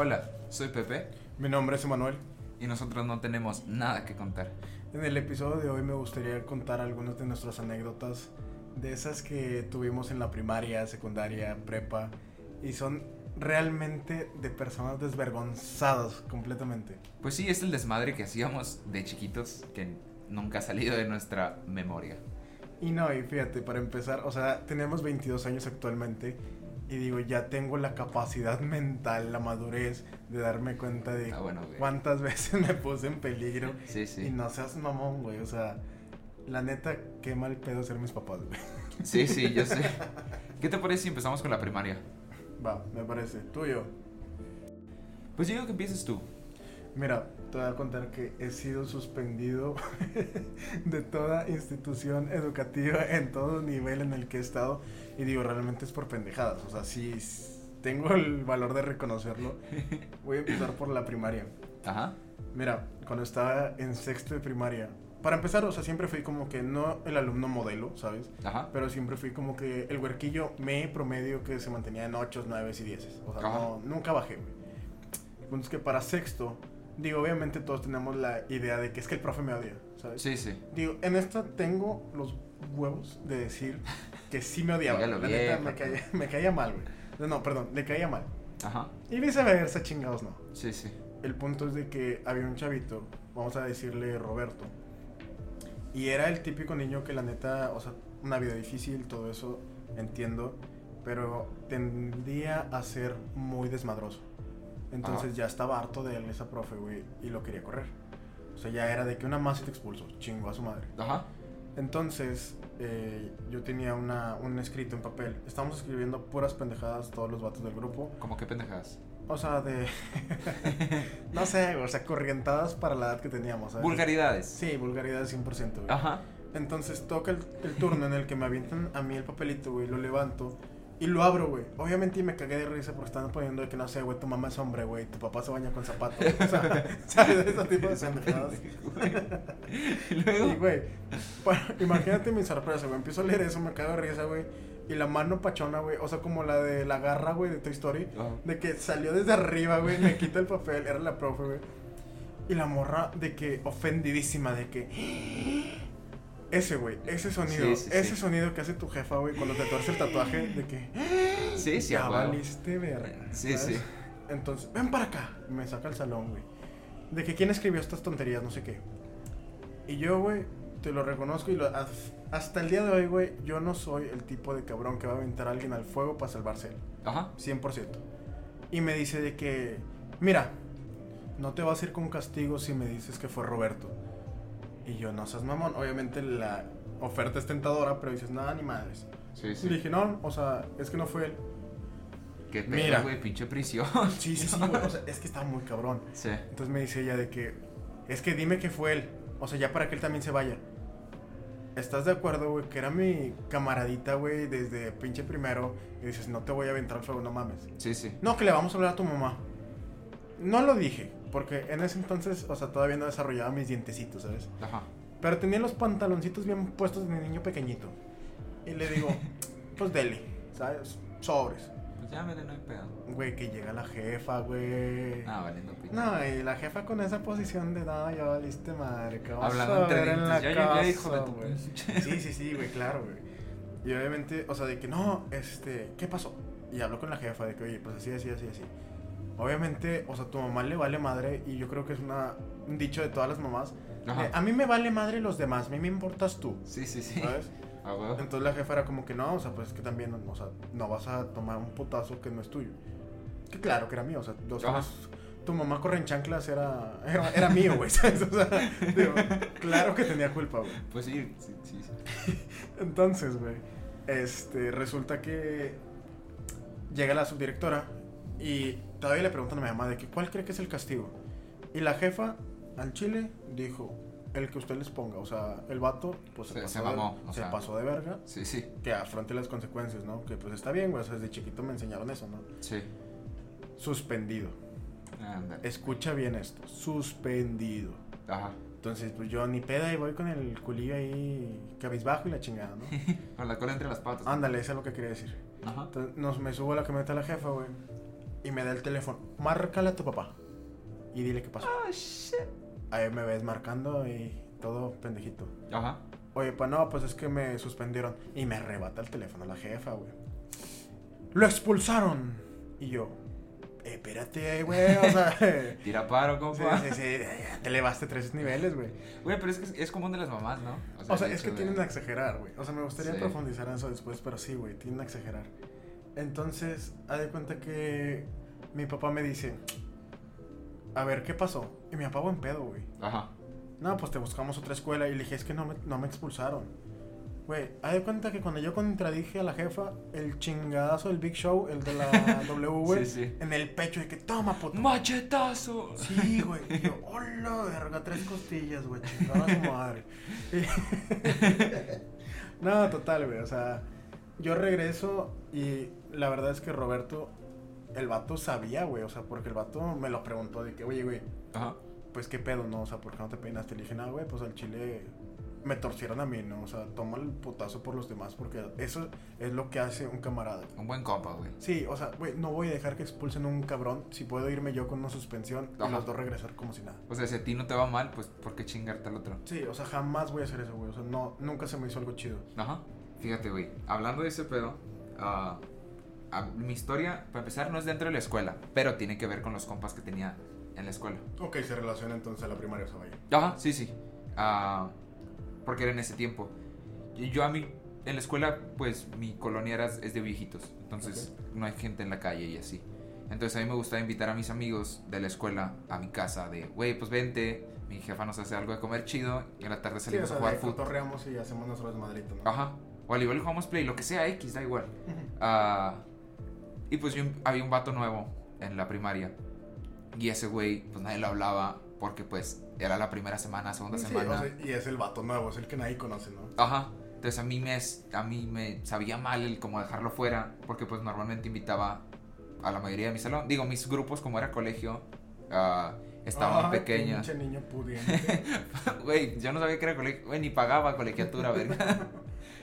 Hola, soy Pepe Mi nombre es Emanuel. y nosotros no tenemos nada que contar. En el episodio de hoy me gustaría contar algunas de nuestras anécdotas de esas que tuvimos en la primaria, secundaria, prepa y son realmente de personas desvergonzadas completamente. Pues sí, es el desmadre que hacíamos de chiquitos que nunca ha salido de nuestra memoria. Y no, y fíjate, para empezar, o sea, tenemos 22 años actualmente y digo, ya tengo la capacidad mental, la madurez de darme cuenta de Ah, bueno, cuántas veces me puse en peligro Sí, y sí. no seas mamón, güey, o sea, la neta, qué mal pedo ser mis papás, güey. Sí, sí, yo sé. ¿Qué te parece si empezamos con la primaria? Va, me parece. Tuyo. Pues yo digo que empieces tú. Mira, te voy a contar que he sido suspendido de toda institución educativa en todo nivel en el que he estado. Y digo, realmente es por pendejadas. O sea, sí tengo el valor de reconocerlo. Voy a empezar por la primaria. Ajá. Mira, cuando estaba en sexto de primaria, para empezar, o sea, siempre fui como que no el alumno modelo, ¿sabes? Ajá. Pero siempre fui como que el huerquillo me promedio que se mantenía en 8, 9 y 10. O sea, no, nunca bajé, güey. El punto es que para sexto, digo, obviamente todos tenemos la idea de que es que el profe me odia, ¿sabes? Sí, sí. Digo, en esta tengo los huevos de decir que sí me odiaba. La neta, me caía, me caía mal, güey. No, perdón, le caía mal. Ajá. Y viceversa, chingados, no. Sí, sí. El punto es de que había un chavito, vamos a decirle Roberto, y era el típico niño que la neta, o sea, una vida difícil, todo eso, entiendo, pero tendía a ser muy desmadroso. Entonces Ajá. ya estaba harto de él, esa profe, güey, y lo quería correr. O sea, ya era de que una más y te expulso, chingo a su madre. Ajá. Entonces, eh, yo tenía una, un escrito en papel. Estábamos escribiendo puras pendejadas todos los vatos del grupo. ¿Cómo que pendejadas? O sea, de. no sé, o sea, corrientadas para la edad que teníamos. ¿sabes? Vulgaridades. Sí, vulgaridades 100%, güey. Ajá. Entonces toca el, el turno en el que me avientan a mí el papelito, güey, lo levanto y lo abro, güey. Obviamente me cagué de risa porque están poniendo de que no sé, güey, tu mamá es hombre, güey, tu papá se baña con zapatos. O sea, ¿sabes? Ese tipo de pendejadas. Y luego. Y, güey, pa- imagínate mi sorpresa, güey. Empiezo a leer eso, me cago de risa, güey. Y la mano pachona, güey. O sea, como la de la garra, güey, de Toy Story. Ajá. De que salió desde arriba, güey. Me quita el papel. Era la profe, güey. Y la morra de que ofendidísima, de que. Ese, güey, ese sonido, Sí, sí, ese sí. sonido que hace tu jefa, güey, cuando te tuerce el tatuaje, de que. Sí, sí, ya valiste verga. Sí, ¿sabes? sí. Entonces, ven para acá. Me saca al salón, güey. De que quién escribió estas tonterías, no sé qué. Y yo, güey, te lo reconozco y lo- hasta el día de hoy, güey, yo no soy el tipo de cabrón que va a aventar a alguien al fuego para salvarse él. Ajá. 100%. Y me dice de que, mira, no te vas a ir con castigo si me dices que fue Roberto. Y yo, no seas mamón. Obviamente la oferta es tentadora, pero dices, nada, ni madres. Sí, Y le sí. dije, no, o sea, es que no fue él. Qué Mira. pedo, güey, pinche prisión. Sí, sí, sí, güey. O sea, es que estaba muy cabrón. Sí. Entonces me dice ella de que, es que dime que fue él. O sea, ya para que él también se vaya. ¿Estás de acuerdo, güey? Que era mi camaradita, güey, desde pinche primero. Y dices, no te voy a aventar al fuego, no mames. Sí, sí. No, que le vamos a hablar a tu mamá. No lo dije, porque en ese entonces, o sea, todavía no desarrollaba mis dientecitos, ¿sabes? Ajá. Pero tenía los pantaloncitos bien puestos de niño pequeñito. Y le digo, pues dele, ¿sabes? Sobres. Pues ya, mire, no hay pedo. Güey, que llega la jefa, güey. Ah, valiendo pito. No, y la jefa con esa posición de, no, ya valiste madre, vas Hablando a entre dientes, casa, llegué, hijo de tu güey". pinche. Sí, sí, sí, güey, claro, güey. Y obviamente, o sea, de que no, este, ¿qué pasó? Y habló con la jefa de que, oye, pues así, así, así, así. Obviamente, o sea, tu mamá le vale madre y yo creo que es una, un dicho de todas las mamás. Ajá. a mí me vale madre los demás, a mí me importas tú, Sí, sí, sí. ¿sabes? Entonces la jefa era como que no, o sea, pues es que también, o sea, no vas a tomar un putazo que no es tuyo. Que claro que era mío, o sea, dos horas, tu mamá corre en chanclas era, era, era mío, güey, ¿sabes? O sea, digo, claro que tenía culpa, güey. Pues sí, sí, sí. sí. Entonces, güey, este, resulta que llega la subdirectora y todavía le preguntan a mi mamá de que cuál cree que es el castigo. Y la jefa al chile dijo, el que usted les ponga, o sea, el vato, pues se, Se- pasó, se de- mamó, o se sea. pasó de verga, Sí, sí. que afronte las consecuencias, ¿no? Que pues está bien, güey, o sea, desde chiquito me enseñaron eso, ¿no? Sí. Suspendido. Ándale. Escucha bien esto, suspendido. Ajá. Entonces, pues yo ni peda y voy con el culillo ahí cabizbajo y la chingada, ¿no? Con la cola entre las patas. Ándale, eso es lo que quería decir. Ajá. Entonces nos, me subo a la camioneta de la jefa, güey. Y me da el teléfono. Márcale a tu papá. Y dile qué pasó. Oh, shit. Ahí me ves marcando y todo pendejito. Ajá. Oye, pues no, pues es que me suspendieron. Y me arrebata el teléfono la jefa, güey. Lo expulsaron. Y yo, eh, espérate, güey, o sea. Tira paro, sí, compa. sí, sí, te elevaste tres niveles, güey. Güey, pero es que es, común de las mamás, ¿no? O sea, es que de- tienden a exagerar, güey. O sea, me gustaría Sí. profundizar en eso después, pero sí, güey, tienden a exagerar. Entonces, haz de cuenta que mi papá me dice, a ver, ¿qué pasó? Y me apago en pedo, güey. Ajá. No, pues te buscamos otra escuela. Y le dije, es que no me, no me expulsaron. Güey, haz de cuenta que cuando yo contradije a la jefa, el chingadazo del Big Show, el de la W, Sí, sí. en el pecho, de que toma, puto. ¡Machetazo! Sí, güey. Yo, hola, verga, tres costillas, güey, chingada su madre. No, total, güey, o sea, yo regreso y la verdad es que Roberto, el vato sabía, güey, o sea, porque el vato me lo preguntó de que, oye, güey, Ajá. pues qué pedo, ¿no? O sea, ¿por qué no te peinaste? Le dije, no, güey, pues al chile me torcieron a mí, ¿no? O sea, toma el putazo por los demás, porque eso es lo que hace un camarada. Un buen compa, güey. Sí, o sea, güey, no voy a dejar que expulsen a un cabrón si puedo irme yo con una suspensión y los dos regresar como si nada. O sea, si a ti no te va mal, pues ¿por qué chingarte al otro? Sí, o sea, jamás voy a hacer eso, güey. O sea, no, nunca se me hizo algo chido. Ajá. Fíjate, güey. Hablando de ese pedo, ah, ah, mi historia, para empezar, no es dentro de la escuela, pero tiene que ver con los compas que tenía en la escuela. Ok, se relaciona entonces a la primaria, o sea. Ajá, sí, sí. Ah, porque era en ese tiempo. Y yo a mí, en la escuela, pues mi colonia era, es de viejitos. Entonces no hay gente en la calle y así. Entonces a mí me gustaba invitar a mis amigos de la escuela a mi casa de, güey, pues vente, mi jefa nos hace algo de comer chido y en la tarde Sí, o salimos sea, a jugar fútbol. y hacemos nuestro desmadrito, ¿no? Ajá. O al igual jugamos play, lo que sea X, da igual. Ujú. Ah, y pues yo, había un vato nuevo en la primaria. Y ese güey, pues nadie lo hablaba porque pues era la primera semana, segunda Sí, semana. o sea, y es el vato nuevo, es el que nadie conoce, ¿no? Ajá. Entonces a mí me a mí me sabía mal el como dejarlo fuera porque pues normalmente invitaba a la mayoría de mi salón. Digo, mis grupos como era colegio ah, estaban Ay, pequeñas. Pinche niño pudiente. Güey, yo no sabía que era colegio, güey, ni pagaba colegiatura, verga.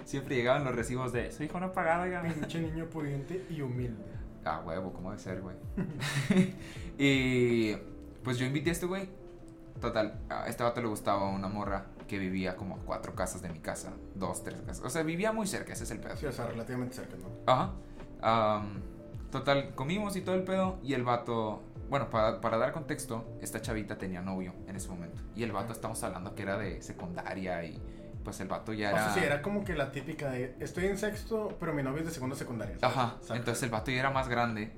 Siempre llegaban los recibos de su hijo no pagado, oiga. pinche niño pudiente y humilde. Ah, huevo, ¿cómo debe ser, güey? y pues yo invité a este güey. Total, a este vato le gustaba una morra que vivía como a cuatro casas de mi casa. Dos, tres casas. O sea, vivía muy cerca, ese es el pedo. Sí, o sea, relativamente cerca, ¿no? Ajá. Am, total, comimos y todo el pedo. Y el vato, bueno, para, para dar contexto, esta chavita tenía novio en ese momento. Y el vato, estamos hablando que era de secundaria y pues el vato ya O era... sea, sí, era como que la típica de, estoy en sexto, pero mi novio es de segundo secundaria. ¿sabes? Ajá. Exacto. Entonces el vato ya era más grande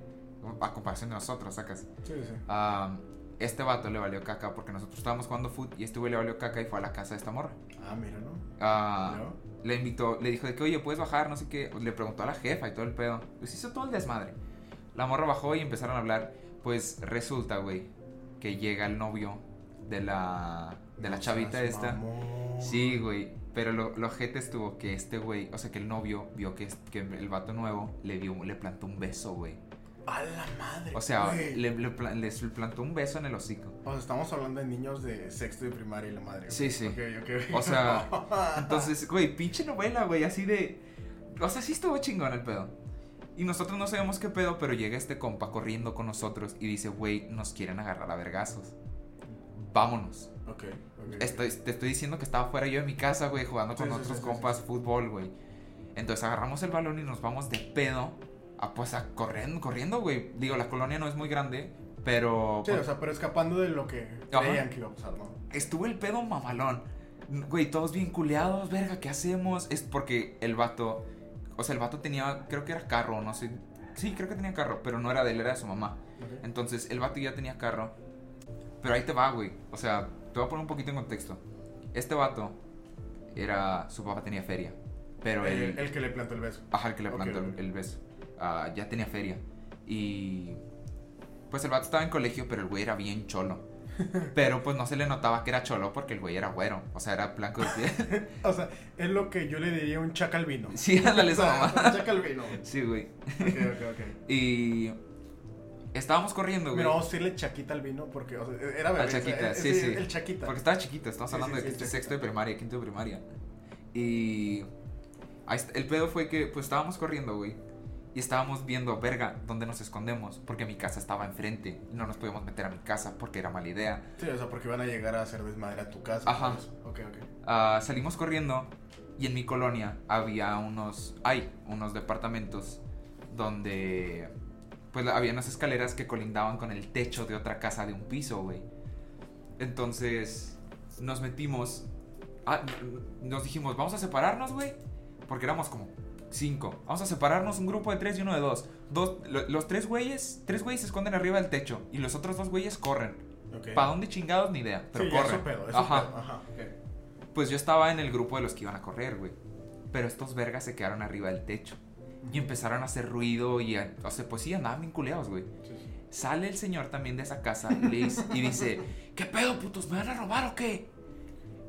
a comparación de nosotros, sacas. Sí, sí. Am, este vato le valió caca porque nosotros estábamos jugando foot y este güey le valió caca y fue a la casa de esta morra. Ah, mira, ¿no? Ah, ¿No? le invitó, le dijo de que, oye, puedes bajar, no sé qué. Le preguntó a la jefa y todo el pedo. Pues hizo todo el desmadre. La morra bajó y empezaron a hablar. Pues resulta, güey, que llega el novio de la, de la chavita esta. mamón. Sí, güey. Pero lo, lo ojete estuvo que este güey, o sea, que el novio vio que, que el vato nuevo le dio, le plantó un beso, güey. A la madre. O sea, le, le les plantó un beso en el hocico. O sea, estamos hablando de niños de sexto y primaria y la madre. Sí, güey. sí. Ok, ok. O sea, Entonces, güey, pinche novela, güey, así de. O sea, sí estuvo chingón el pedo. Y nosotros no sabemos qué pedo, pero llega este compa corriendo con nosotros y dice, güey, nos quieren agarrar a vergazos. Vámonos. Ok, ok. Estoy, te estoy diciendo que estaba fuera yo de mi casa, güey, jugando con Sí, otros sí, sí, compas fútbol, güey. Entonces agarramos el balón y nos vamos de pedo a pues a corriendo, corriendo, güey. Digo, la colonia no es muy grande, pero Sí, o sea, pero escapando de lo que creían que iba a pasar, ¿no? estuvo el pedo mamalón. Güey, todos bien culeados, verga, ¿qué hacemos? Es porque el vato, o sea, el vato tenía, creo que era carro, no sé. Sí, creo que tenía carro, pero no era de él, era de su mamá. Entonces, el vato ya tenía carro. Pero ahí te va, güey. O sea, te voy a poner un poquito en contexto. Este vato era, su papá tenía feria. Pero el, él, el que le plantó el beso. Ajá, el que le plantó el- beso. Ah, ya tenía feria. Y. Pues el vato estaba en colegio, pero el güey era bien cholo. Pero pues no se le notaba que era cholo porque el güey era güero. O sea, era blanco de piel. O sea, es lo que yo le diría un chacalvino. sí, ándale esa mamá. Un chacalvino. Sí, güey. Ok, ok, ok. Y. Estábamos corriendo, güey. Mira, vamos a decirle chaquita al vino porque o sea, era bebé. Al Chaquita, o sea, sí, sí. El chaquita. Porque estaba chiquito, estamos hablando sí, de sí, sexto de primaria, quinto de primaria. Y ahí el pedo fue que pues estábamos corriendo, güey. Y estábamos viendo, verga, ¿dónde nos escondemos? Porque mi casa estaba enfrente. Y no nos podíamos meter a mi casa porque era mala idea. Sí, o sea, porque van a llegar a hacer desmadre a tu casa. Ajá. pues. Ok, ok. Ah, salimos corriendo y en mi colonia había unos, hay unos departamentos donde pues había unas escaleras que colindaban con el techo de otra casa de un piso, güey. Entonces nos metimos, ah, nos dijimos, vamos a separarnos, güey, porque éramos como cinco. Vamos a separarnos un grupo de tres y uno de dos. dos lo- los tres güeyes, tres güeyes se esconden arriba del techo y los otros dos güeyes corren. Ok. ¿Para dónde chingados ni idea? Pero sí, corren. su pedo, es su Ajá. pedo. Ajá. ok. Pues yo estaba en el grupo de los que iban a correr, güey. Pero estos vergas se quedaron arriba del techo. Y empezaron a hacer ruido y, a- o sea, pues sí, andaban bien culeados, güey. Sí, sí. Sale el señor también de esa casa dice, y dice, ¿qué pedo, putos? ¿Me van a robar o qué?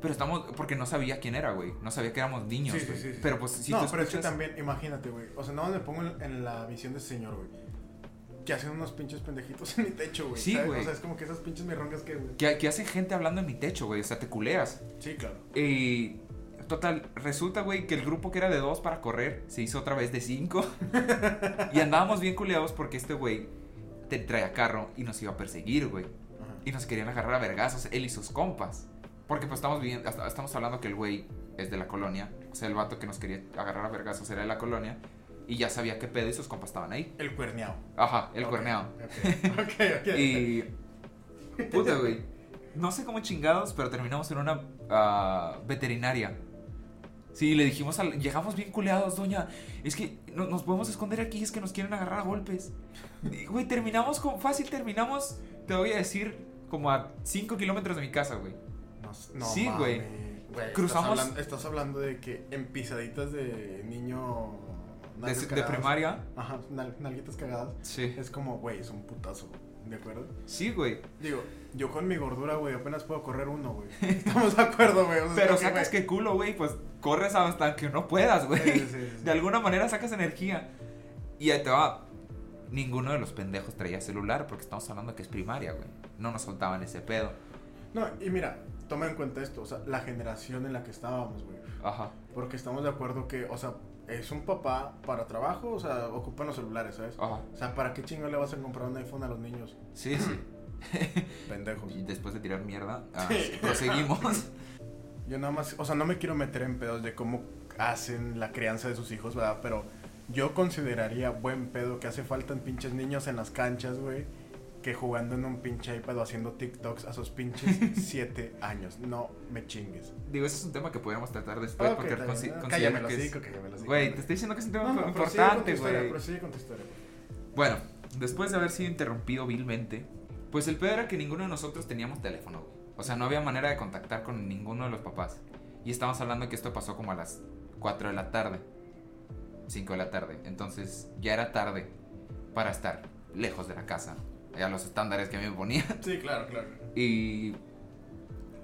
Pero estamos, porque no sabía quién era, güey. No sabía que éramos niños, Sí, sí, güey. sí, sí. Pero pues si no, tú pero es que escuchas- también, imagínate, güey. O sea, no me pongo en, la visión de ese señor, güey. Que hacen unos pinches pendejitos en mi techo, güey. Sí, güey. O sea, es como que esas pinches mirrongas que, güey. ¿Qué, qué hace gente hablando en mi techo, güey? O sea, te culeas. Sí, claro. Y total, resulta, güey, que el grupo que era de dos para correr se hizo otra vez de cinco. y andábamos bien culeados porque este güey te traía carro y nos iba a perseguir, güey. Y nos querían agarrar a vergazos, él y sus compas. Porque pues estamos viendo, hasta- estamos hablando que el güey es de la colonia. O sea, el vato que nos quería agarrar a vergazos era de la colonia. Y ya sabía qué pedo y sus compas estaban ahí. El cuerneado. Ajá, el Ok, cuerneado. Ok, ok, ok. Y. Puta, güey. No sé cómo chingados, pero terminamos en una ah, veterinaria. Sí, le dijimos al. Llegamos bien culeados, doña. Es que no- nos podemos esconder aquí, es que nos quieren agarrar a golpes. Y, Güey, terminamos con. Fácil, terminamos. Te voy a decir, como a 5 kilómetros de mi casa, güey. No, no Sí, mames. güey. Güey, Cruzamos- Estás hablando, estás hablando de que en pisaditas de niño. De, de primaria. Ajá, nal- nalguitas cagadas. Sí. Es como, güey, es un putazo. ¿De acuerdo? Sí, güey. Digo, yo con mi gordura, güey, apenas puedo correr uno, güey. Estamos de acuerdo, güey. O sea, Pero sacas que culo, güey, pues corres hasta que no puedas, güey. Sí, sí, sí, sí. De alguna manera sacas energía. Y ahí te va. Ninguno de los pendejos traía celular porque estamos hablando que es primaria, güey. No nos soltaban ese pedo. No, y mira, toma en cuenta esto, o sea, la generación en la que estábamos, güey. Ajá. Porque estamos de acuerdo que, o sea, es un papá para trabajo, o sea, ocupan los celulares, ¿sabes? Ajá. O sea, ¿para qué chingo le vas a comprar un iPhone a los niños? Sí, sí. Pendejos. Y después de tirar mierda, ah, proseguimos. Yo nada más, o sea, no me quiero meter en pedos de cómo hacen la crianza de sus hijos, ¿verdad? Pero yo consideraría buen pedo que hace falta en pinches niños en las canchas, güey, que jugando en un pinche iPad o haciendo TikToks a sus pinches 7 años. No me chingues. Digo, ese es un tema que podríamos tratar después Ok, porque está bien. consi- Ah, considero que es-. Güey, te estoy diciendo que es un tema No, no, importante, güey. Bueno, después de haber sido interrumpido vilmente, pues el pedo era que ninguno de nosotros teníamos teléfono, güey. O sea, no había manera de contactar con ninguno de los papás. Y estamos hablando que esto pasó como a las 4 de la tarde. 5 de la tarde. Entonces ya era tarde para estar lejos de la casa. A los estándares que a mí me ponía. Sí, claro, claro. Y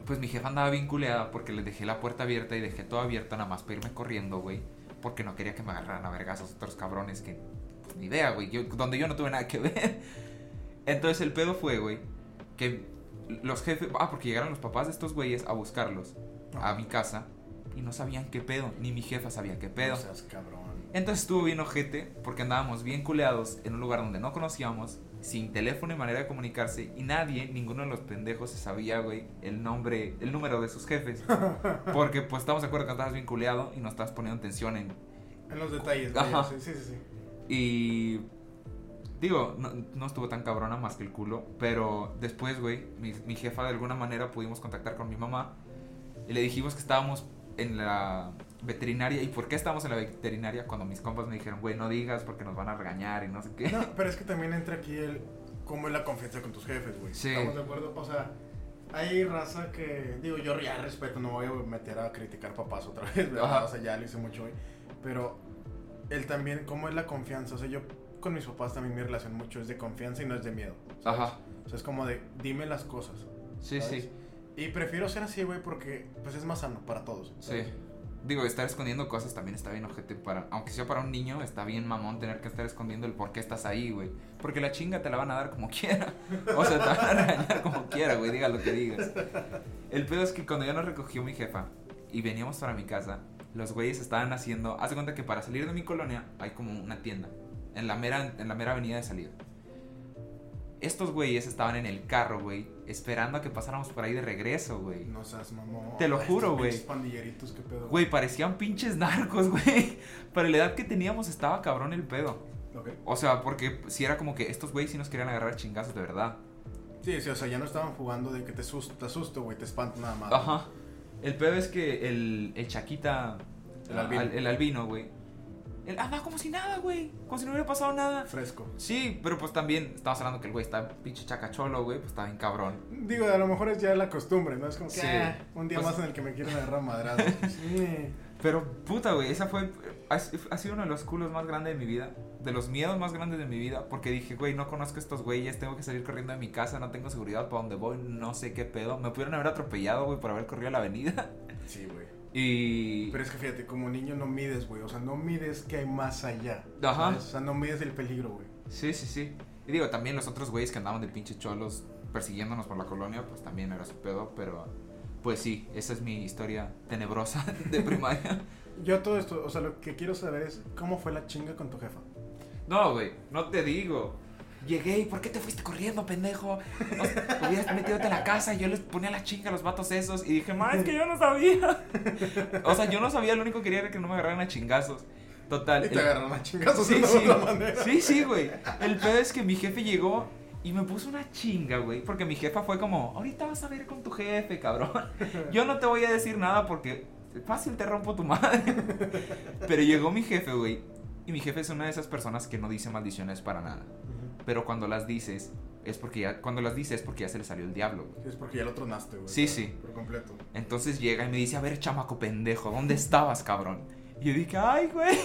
pues mi jefa andaba bien culeada porque le dejé la puerta abierta y dejé todo abierto nada más para irme corriendo, güey. Porque no quería que me agarraran a vergazos otros cabrones que... Pues ni idea, güey. Yo, donde yo no tuve nada que ver. Entonces el pedo fue, güey, que los jefes... Ah, porque llegaron los papás de estos güeyes a buscarlos a mi casa y no sabían qué pedo. Ni mi jefa sabía qué pedo. No seas cabrón. Entonces estuvo bien ojete porque andábamos bien culeados en un lugar donde no conocíamos, sin teléfono y manera de comunicarse y nadie, ninguno de los pendejos se sabía, güey, el nombre, el número de sus jefes. Porque pues estamos de acuerdo que estabas bien culeado y no estabas poniendo atención en... En los detalles, güey. Ajá. Sí, sí, sí. sí. Y... Digo, no, no estuvo tan cabrona más que el culo, pero después, güey, mi, mi jefa de alguna manera pudimos contactar con mi mamá y le dijimos que estábamos en la veterinaria. ¿Y por qué estábamos en la veterinaria? Cuando mis compas me dijeron, güey, no digas porque nos van a regañar y no sé qué. No, pero es que también entra aquí el cómo es la confianza con tus jefes, güey. Sí. ¿Estamos de acuerdo? O sea, hay raza que, digo, yo ya respeto, no voy a meter a criticar papás otra vez, ¿verdad? O sea, ya lo hice mucho hoy. Pero él también, ¿cómo es la confianza? O sea, yo con mis papás también mi relación mucho es de confianza y no es de miedo. ¿sabes? Ajá. O sea, es como de, dime las cosas. Sí, ¿sabes? sí, Y prefiero ser así, güey, porque pues es más sano para todos. sí. Digo, estar escondiendo cosas también está bien ojete para... Aunque sea para un niño, está bien mamón tener que estar escondiendo el por qué estás ahí, güey. Porque la chinga te la van a dar como quiera. O sea, te van a regañar como quiera, güey, diga lo que digas. El pedo es que cuando ya nos recogió mi jefa y veníamos para mi casa, los güeyes estaban haciendo... Haz de cuenta que para salir de mi colonia hay como una tienda En la mera, en la mera avenida de salida. Estos güeyes estaban en el carro, güey, esperando a que pasáramos por ahí de regreso, güey. No seas mamón. Te lo juro, güey. pandilleritos, qué pedo. Güey, parecían pinches narcos, güey. Para la edad que teníamos estaba cabrón el pedo. Ok. O sea, porque si era como que estos güeyes sí nos querían agarrar chingazos de verdad. Sí, sí, o sea, ya no estaban jugando de que te asusto, te asusto, güey, te espanto nada más. Ajá. El pedo es que el, el Chaquita. El albino. al- el albino, güey. Él andaba como si nada, güey. Como si no hubiera pasado nada. Fresco. Sí, pero pues también estamos hablando que el güey está pinche chacacholo, güey. Pues está bien cabrón. Digo, a lo mejor es ya la costumbre, ¿no? Es como que Sí. ah, un día Pues- más en el que me quieren agarrar madrado. Sí. Pero puta, güey, esa fue. Ha, ha sido uno de los culos más grandes de mi vida. De los miedos más grandes de mi vida. Porque dije, güey, no conozco a estos güeyes. Tengo que salir corriendo de mi casa. No tengo seguridad para donde voy. No sé qué pedo. Me pudieron haber atropellado, güey, por haber corrido a la avenida. Sí, güey. Y. Pero es que fíjate, como niño no mides, güey. O sea, no mides que hay más allá. Ajá. ¿sabes? O sea, no mides el peligro, güey. Sí, sí, sí. Y digo, también los otros güeyes que andaban de pinche cholos persiguiéndonos por la colonia, pues también era su pedo, pero pues sí, esa es mi historia tenebrosa de primaria. Yo todo esto, o sea, lo que quiero saber es cómo fue la chinga con tu jefa. No, güey, no te digo. Llegué y ¿por qué te fuiste corriendo, pendejo? No, hubieras metido en la casa y yo les ponía la chinga a los vatos esos. Y dije, ma, es que yo no sabía. O sea, yo no sabía, lo único que quería era que no me agarraran a chingazos. Total. Y te el- agarraron a chingazos Sí, de sí. manera. Sí, sí, güey. El pedo es que mi jefe llegó y me puso una chinga, güey. Porque mi jefa fue como, ahorita vas a ver con tu jefe, cabrón. Yo no te voy a decir nada porque fácil te rompo tu madre. Pero llegó mi jefe, güey. Y mi jefe es una de esas personas que no dice maldiciones para nada. Pero cuando las dices, es porque ya, cuando las dices es porque ya se le salió el diablo, güey. Es porque ya lo tronaste, güey. Sí, sí. Por completo. Entonces llega y me dice, a ver, chamaco pendejo, ¿dónde estabas, cabrón? Y yo dije, ay, güey.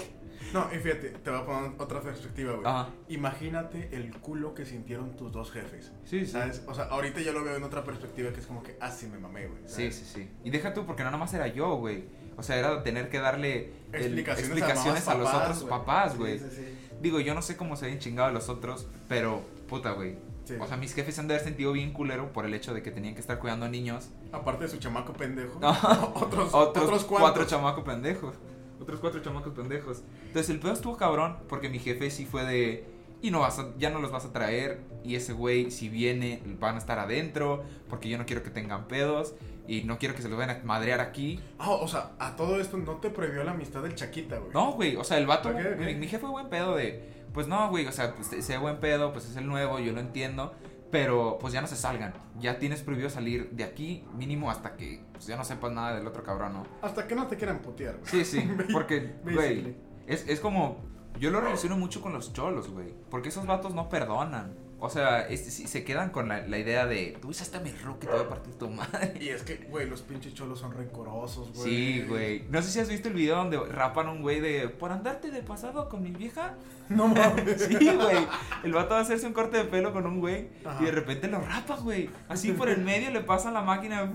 No, y fíjate, te voy a poner otra perspectiva, güey. Ajá. Imagínate el culo que sintieron tus dos jefes. Sí, sí. ¿Sabes? O sea, ahorita yo lo veo en otra perspectiva que es como que, ah, sí me mamé, güey. Sí, ¿sabes? sí, sí. Y deja tú, porque no nomás era yo, güey. O sea, era tener que darle el- Explicaciones, explicaciones a, mamás, los papás, otros papás, Sí, güey. Sí, sí, Digo, yo no sé cómo se habían chingado a los otros, pero puta, güey. Sí. O sea, mis jefes han de haber sentido bien culero por el hecho de que tenían que estar cuidando a niños. Aparte de su chamaco pendejo. Otros, Otros, otros cuatro chamacos pendejos. Otros cuatro chamacos pendejos. Entonces el pedo estuvo cabrón porque mi jefe sí fue de... Y no vas a- ya no los vas a traer. Y ese güey, si viene, van a estar adentro. Porque yo no quiero que tengan pedos. Y no quiero que se los vayan a madrear aquí. Ah, o sea, a todo esto no te prohibió la amistad del Chaquita, güey. No, güey, o sea, el vato. Mi, mi jefe fue buen pedo de, pues no, güey, o sea, pues ese buen pedo, pues es el nuevo, yo lo entiendo, pero pues ya no se salgan, ya tienes prohibido salir de aquí mínimo hasta que pues ya no sepas nada del otro cabrón, ¿no? Hasta que no te quieran putear, güey. Sí, sí, porque, güey, es, es como, yo lo relaciono mucho con los cholos, güey, porque esos vatos no perdonan. O sea, es- sí, se quedan con la, la idea de, tú usaste a mi ruque, te voy a partir tu madre. Y es que, güey, los pinches cholos son rencorosos, güey. Sí, güey. No sé si has visto el video donde rapan a un güey de por andarte de pasado con mi vieja. No mames. Sí, güey. El vato va a hacerse un corte de pelo con un güey Ajá. y de repente lo rapa, güey. Así por el medio le pasan la máquina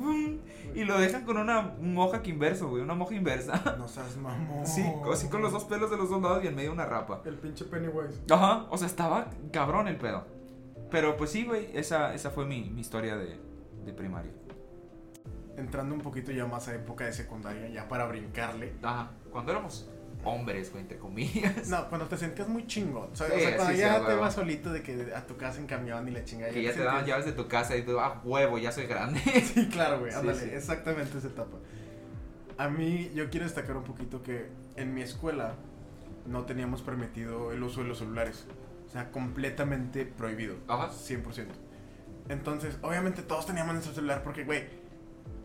y lo dejan con una moja que inverso, güey. Una moja inversa. No seas mamón. Sí, así con los dos pelos de los dos lados y en medio una rapa. El pinche Pennywise. Ajá, o sea, estaba cabrón el pedo. Pero pues sí, güey, esa, esa fue mi, mi historia de, de primaria. Entrando un poquito ya más a época de secundaria, ya para brincarle. Ajá, cuando éramos hombres, güey, entre comillas. No, cuando te sentías muy chingón. O sea, Sí, o sea, cuando sí, ya te vas solito de que a tu casa en camión y la chingada. Que ya te daban llaves de tu casa y tú, ah, huevo, ya soy grande. Sí, claro, güey. Sí, Ándale, sí. exactamente esa etapa. A mí, yo quiero destacar un poquito que en mi escuela no teníamos permitido el uso de los celulares. O sea, completamente prohibido. Ajá. 100%. Entonces, obviamente todos teníamos nuestro celular porque, güey,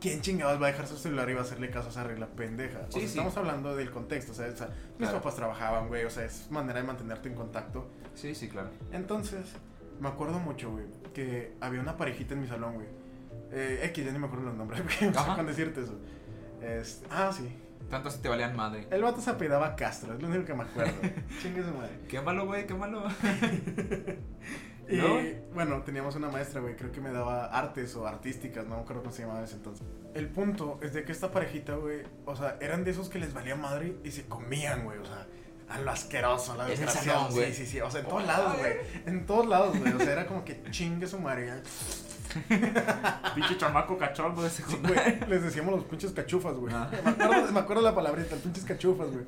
¿quién chingados va a dejar su celular y va a hacerle caso a esa regla pendeja? O Sí, sea, sí. estamos hablando del contexto. O sea, mis Claro. papás trabajaban, güey, o sea, es manera de mantenerte en contacto. Sí, sí, claro. Entonces, me acuerdo mucho, güey, que había una parejita en mi salón, güey. Eh, X, ya ni me acuerdo los nombres, güey, o sea, con decirte eso. Es- ah, sí. Tanto así te valían madre. El vato se apellidaba Castro, es lo único que me acuerdo. Chingue su madre. Qué malo, güey, qué malo. Y ¿No? bueno, teníamos una maestra, güey, creo que me daba artes o artísticas, no me acuerdo cómo se llamaba en ese entonces. El punto es de que esta parejita, güey, o sea, eran de esos que les valía madre y se comían, güey, o sea, a lo asqueroso, a la güey. Sí, sí, sí, o sea, en todos lados, güey. En todos lados, güey. O sea, era como que chingue su madre. Pinche chamaco cachondo de Sí, secundaria. güey, les decíamos los pinches cachufas, güey. Ah. Me, acuerdo, me acuerdo la palabrita, los pinches cachufas, güey.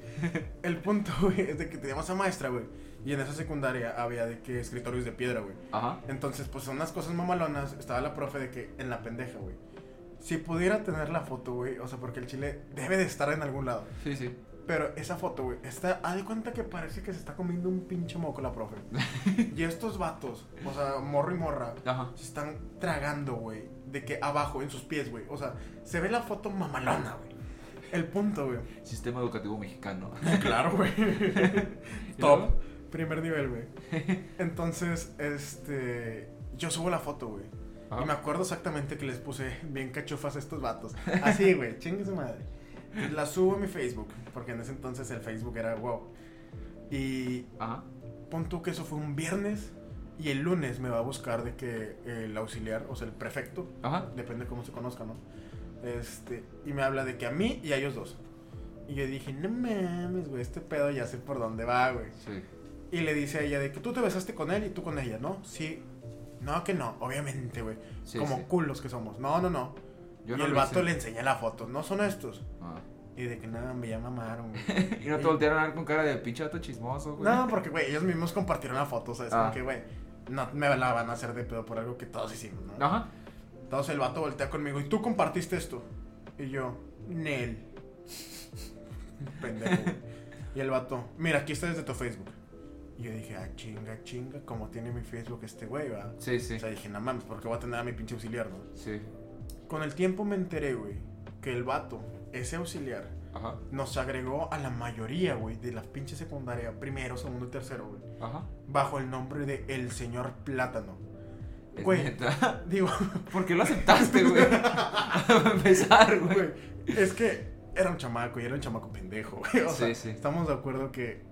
El punto, güey, es de que teníamos a maestra, güey. Y en esa secundaria había de que escritorios de piedra, güey. Ajá. Entonces, pues son unas cosas mamalonas. Estaba la profe de que en la pendeja, güey. Si pudiera tener la foto, güey, o sea, porque el chile debe de estar en algún lado. Sí, sí. Pero esa foto, güey, está. Haz de cuenta que parece que se está comiendo un pinche moco la profe. y estos vatos, o sea, morro y morra, Ajá. se están tragando, güey, de que abajo, en sus pies, güey. O sea, se ve la foto mamalona, güey. El punto, güey. Sistema educativo mexicano. Claro, güey. ¿Y Top. Primer nivel, güey. Entonces, este. Yo subo la foto, güey. Y me acuerdo exactamente que les puse bien cachufas a estos vatos. Así, güey, chingue su madre. La subo a mi Facebook, porque en ese entonces el Facebook era wow. Y Ajá. pon tú que eso fue un viernes. Y el lunes me va a buscar de que el auxiliar, o sea, el prefecto, Ajá. depende cómo se conozca, ¿no? Este, y me habla de que a mí y a ellos dos. Y yo dije, no mames, güey, este pedo ya sé por dónde va, güey. Sí. Y le dice a ella de que tú te besaste con él y tú con ella, ¿no? Sí. No, que no, obviamente, güey. Sí, Como sí. culos que somos. No, no, no. Yo y no el vato hice. le enseña la foto. No son estos. Ah. Y de que nada, me ya mamaron, güey. y no te voltearon a ver con cara de pinche vato chismoso, güey. no, porque, güey, ellos mismos compartieron la foto, ¿sabes? Ah. que, güey, no me la van a hacer de pedo por algo que todos hicimos, ¿no? Ajá. Entonces el vato voltea conmigo y tú compartiste esto. Y yo, Nel. Pendejo. güey. Y el vato, mira, aquí está desde tu Facebook. Y yo dije, ah, chinga, chinga, como tiene mi Facebook este güey, va. Sí, sí. O sea, dije, no mames, porque voy a tener a mi pinche auxiliar, ¿no? Sí. Con el tiempo me enteré, güey, que el vato, ese auxiliar, Ajá. nos agregó a la mayoría, güey, de la pinche secundaria, primero, segundo y tercero, güey, Ajá. bajo el nombre de El Señor Plátano. Es Güey. neta. Digo, ¿Por qué lo aceptaste, güey? Para empezar, güey. güey, es que era un chamaco y era un chamaco pendejo, güey. O Sí, sea, sí. estamos de acuerdo que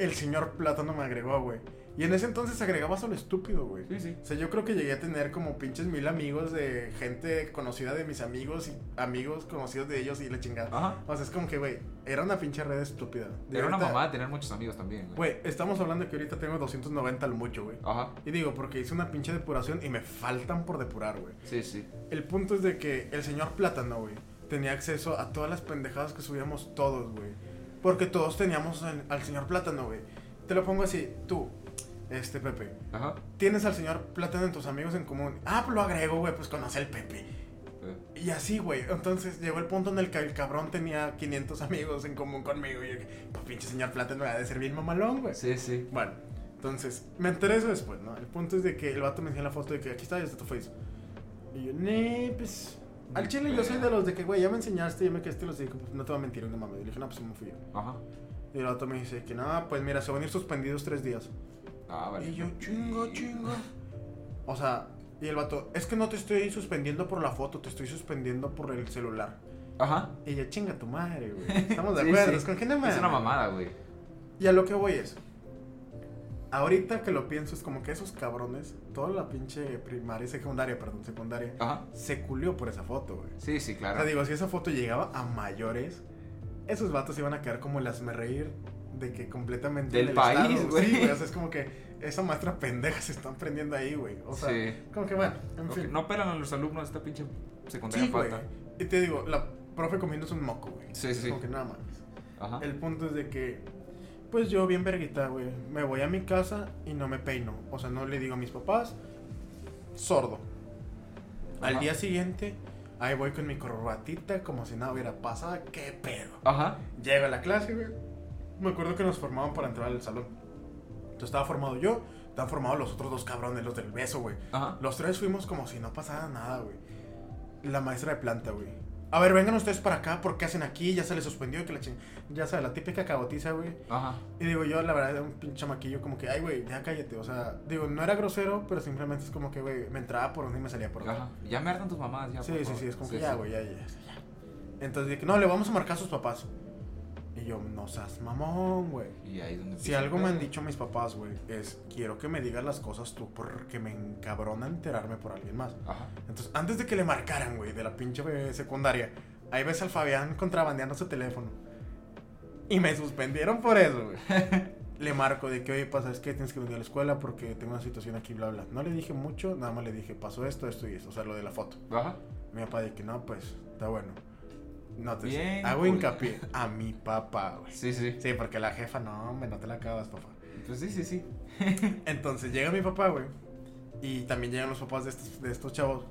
el señor Plátano me agregó, güey. Y en ese entonces agregaba solo estúpido, güey. Sí, sí. O sea, yo creo que llegué a tener como pinches mil amigos de gente conocida de mis amigos y amigos conocidos de ellos y la chingada. Ajá. O sea, es como que, güey, era una pinche red estúpida. De Era una ahorita- mamá de tener muchos amigos también, güey. Güey, estamos hablando de que ahorita tengo 290 al mucho, güey. Ajá. Y digo, porque hice una pinche depuración y me faltan por depurar, güey. Sí, sí. El punto es de que el señor Plátano, güey, tenía acceso a todas las pendejadas que subíamos todos, güey. Porque todos teníamos al, al señor Plátano, güey. Te lo pongo así, tú, este Pepe, Ajá. tienes al señor Plátano en tus amigos en común. Ah, pues lo agrego, güey, pues conoce al Pepe. Eh, Y así, güey. Entonces llegó el punto en el que el cabrón tenía 500 amigos en común conmigo. Y yo, pues pinche señor Plátano ha de ser bien mamalón, güey. Sí, sí. Bueno, entonces, me enteré eso después, ¿no? El punto es de que el vato me enseñó la foto de que aquí está, ya está tu face. Y yo, ne, pues. Al chile yo soy de los de que, güey, ya me enseñaste, ya me quedaste los dije, pues no te voy a mentir, no mames. Y le dije, no, pues no fui yo. Ajá. Y el vato me dice que, no, pues mira, se van a ir suspendidos tres días. Ah, vale. Y yo, chinga, chinga. O sea, y el vato, es que no te estoy suspendiendo por la foto, te estoy suspendiendo por el celular. Ajá. Y yo, chinga tu madre, güey. Estamos de Sí, acuerdo, sí. es con quién Es una mamada, güey. Y a lo que voy es. Ahorita que lo pienso, es como que esos cabrones, toda la pinche primaria, secundaria, perdón, secundaria, Ajá. se culió por esa foto, güey. Sí, sí, O claro. sea, digo, si esa foto llegaba a mayores, esos vatos iban a quedar como el reír de que completamente. Del país, estado. güey. Sí, güey. O sea, es como que esa maestra pendeja se están prendiendo ahí, güey. O sea, sí. como que bueno, en Ok, fin. No pelan a los alumnos esta pinche secundaria sí, güey. falta. Y te digo, la profe comiéndose un moco, güey. Sí, Es sí. Como que nada mames. Ajá. El punto es de que, pues yo bien verguita, güey, me voy a mi casa y no me peino. O sea, no le digo a mis papás, sordo. Al Ajá. día siguiente, ahí voy con mi corbatita como si nada hubiera pasado. ¿Qué pedo? Ajá. Llego a la clase, güey. Me acuerdo que nos formaban para entrar al salón. Entonces estaba formado yo, estaban formados los otros dos cabrones, los del beso, güey. Los tres fuimos como si no pasara nada, güey. La maestra de planta, güey. A ver, vengan ustedes para acá, ¿por qué hacen aquí? Ya se les suspendió, que la ching... Ya sabes, la típica cagotiza, güey. Ajá. Y digo, yo la verdad era un pinche chamaquillo como que, ay, güey, ya cállate. O sea, digo, no era grosero, pero simplemente es como que, güey, me entraba por uno y me salía por otro. Ajá. Ya me hartan tus mamás, ya. Sí, sí, favor. sí, es como Sí, que ya, sí. güey, ya, ya, ya. Entonces dije, no, le vamos a marcar a sus papás. Y yo, no seas mamón, güey. Y ahí es donde Si algo me han dicho mis papás, güey, es quiero que me digas las cosas tú porque me encabrona enterarme por alguien más. Ajá. Entonces, antes de que le marcaran, güey, de la pinche eh, secundaria, ahí ves al Fabián contrabandeando su teléfono. Y me suspendieron por eso, güey. le marco de que, oye, pasa, es que tienes que venir a la escuela porque tengo una situación aquí, bla, bla. No le dije mucho, nada más le dije, pasó esto, esto y esto, o sea, lo de la foto. Ajá. Mi papá de que, no, pues, está bueno. No te Bien, hago cool. hincapié a mi papá, güey. Sí, sí. Sí, porque la jefa, no, hombre, no te la acabas, papá. Pues sí, sí, sí. Entonces llega mi papá, güey. Y también llegan los papás de estos, de estos chavos.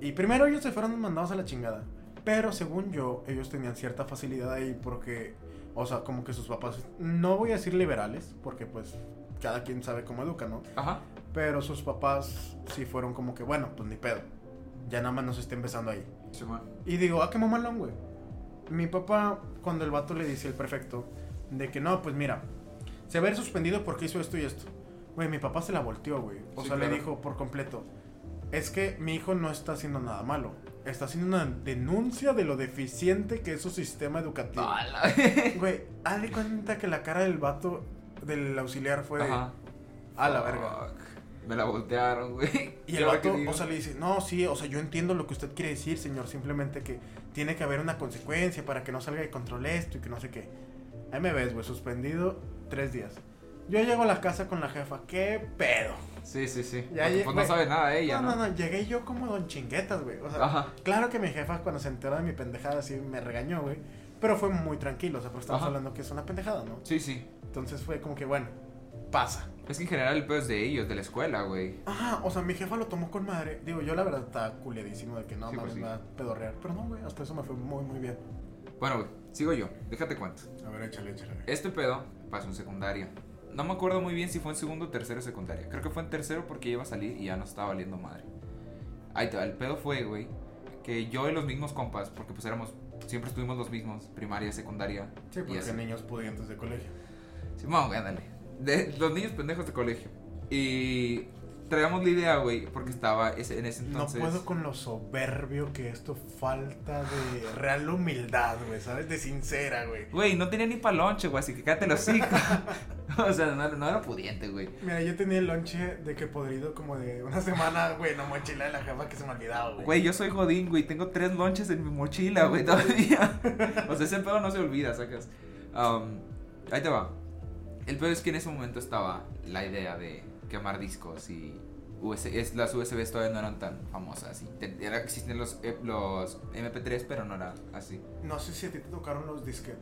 Y primero ellos se fueron mandados a la chingada. Pero según yo, ellos tenían cierta facilidad ahí porque, o sea, como que sus papás, no voy a decir liberales, porque pues cada quien sabe cómo educa, ¿no? Ajá. Pero sus papás sí fueron como que, bueno, pues ni pedo. Ya nada más nos está empezando ahí. Y digo, ah, qué mamalón, güey. Mi papá, cuando el vato le dice al prefecto, de que no, pues mira, se va a suspendido porque hizo esto y esto. Güey, mi papá se la volteó, güey. O Sí, sea, le dijo por completo, es que mi hijo no está haciendo nada malo. Está haciendo una denuncia de lo deficiente que es su sistema educativo. Güey, haz de cuenta que la cara del vato, del auxiliar fue de, a la verga. Me la voltearon, güey. Y ¿Y el vato, o sea, le dice, no, sí, o sea, yo entiendo lo que usted quiere decir, señor, simplemente que tiene que haber una consecuencia para que no salga de control esto y que no sé qué. Ahí me ves, güey, suspendido tres días. Yo llego a la casa con la jefa, ¿qué pedo? Sí, sí, sí. Ya lle- pues no sabe nada ella, no, ¿no? no, no, llegué yo como don chinguetas, güey. O sea, Ajá. claro que mi jefa cuando se enteró de mi pendejada así me regañó, güey. Pero fue muy tranquilo, o sea, porque estamos Ajá. hablando que es una pendejada, ¿no? Sí, sí. Entonces fue como que, bueno, pasa. Es que en general el pedo es de ellos, de la escuela, güey. Ajá, o sea, mi jefa lo tomó con madre. Digo, yo la verdad estaba culiadísimo de que no Sí, mames, pues sí. me va a pedorrear. Pero no, güey, hasta eso me fue muy, muy bien. Bueno, güey, sigo yo. Déjate cuento. A ver, échale, échale. Este pedo pasó en secundaria. No me acuerdo muy bien si fue en segundo o tercero de secundaria. Creo que fue en tercero porque iba a salir y ya no estaba valiendo madre. Ahí te va. El pedo fue, güey, que yo y los mismos compas, porque pues éramos, siempre estuvimos los mismos, primaria, secundaria. Sí, y porque así. niños pudientes de colegio. Simón, güey, ándale. De los niños pendejos de colegio. Y traíamos la idea, güey, porque estaba ese, en ese entonces. No puedo con lo soberbio que esto falta de real humildad, güey, ¿sabes? De sincera, güey. Güey, no tenía ni palonche, güey, así que cállate los hocico. o sea, no, no era pudiente, güey. Mira, yo tenía el lonche de que podrido como de una semana, güey, no mochila de la jefa que se me olvidaba, güey. Güey, yo soy jodín, güey. Tengo tres lonches en mi mochila, güey, todavía. o sea, ese pedo no se olvida, sacas. Um, ahí te va. El pedo es que en ese momento estaba la idea de quemar discos y US es, las USBs todavía no eran tan famosas. Y era, existen los, eh, los MP3, pero no era así. No sé si a ti te tocaron los disquetes,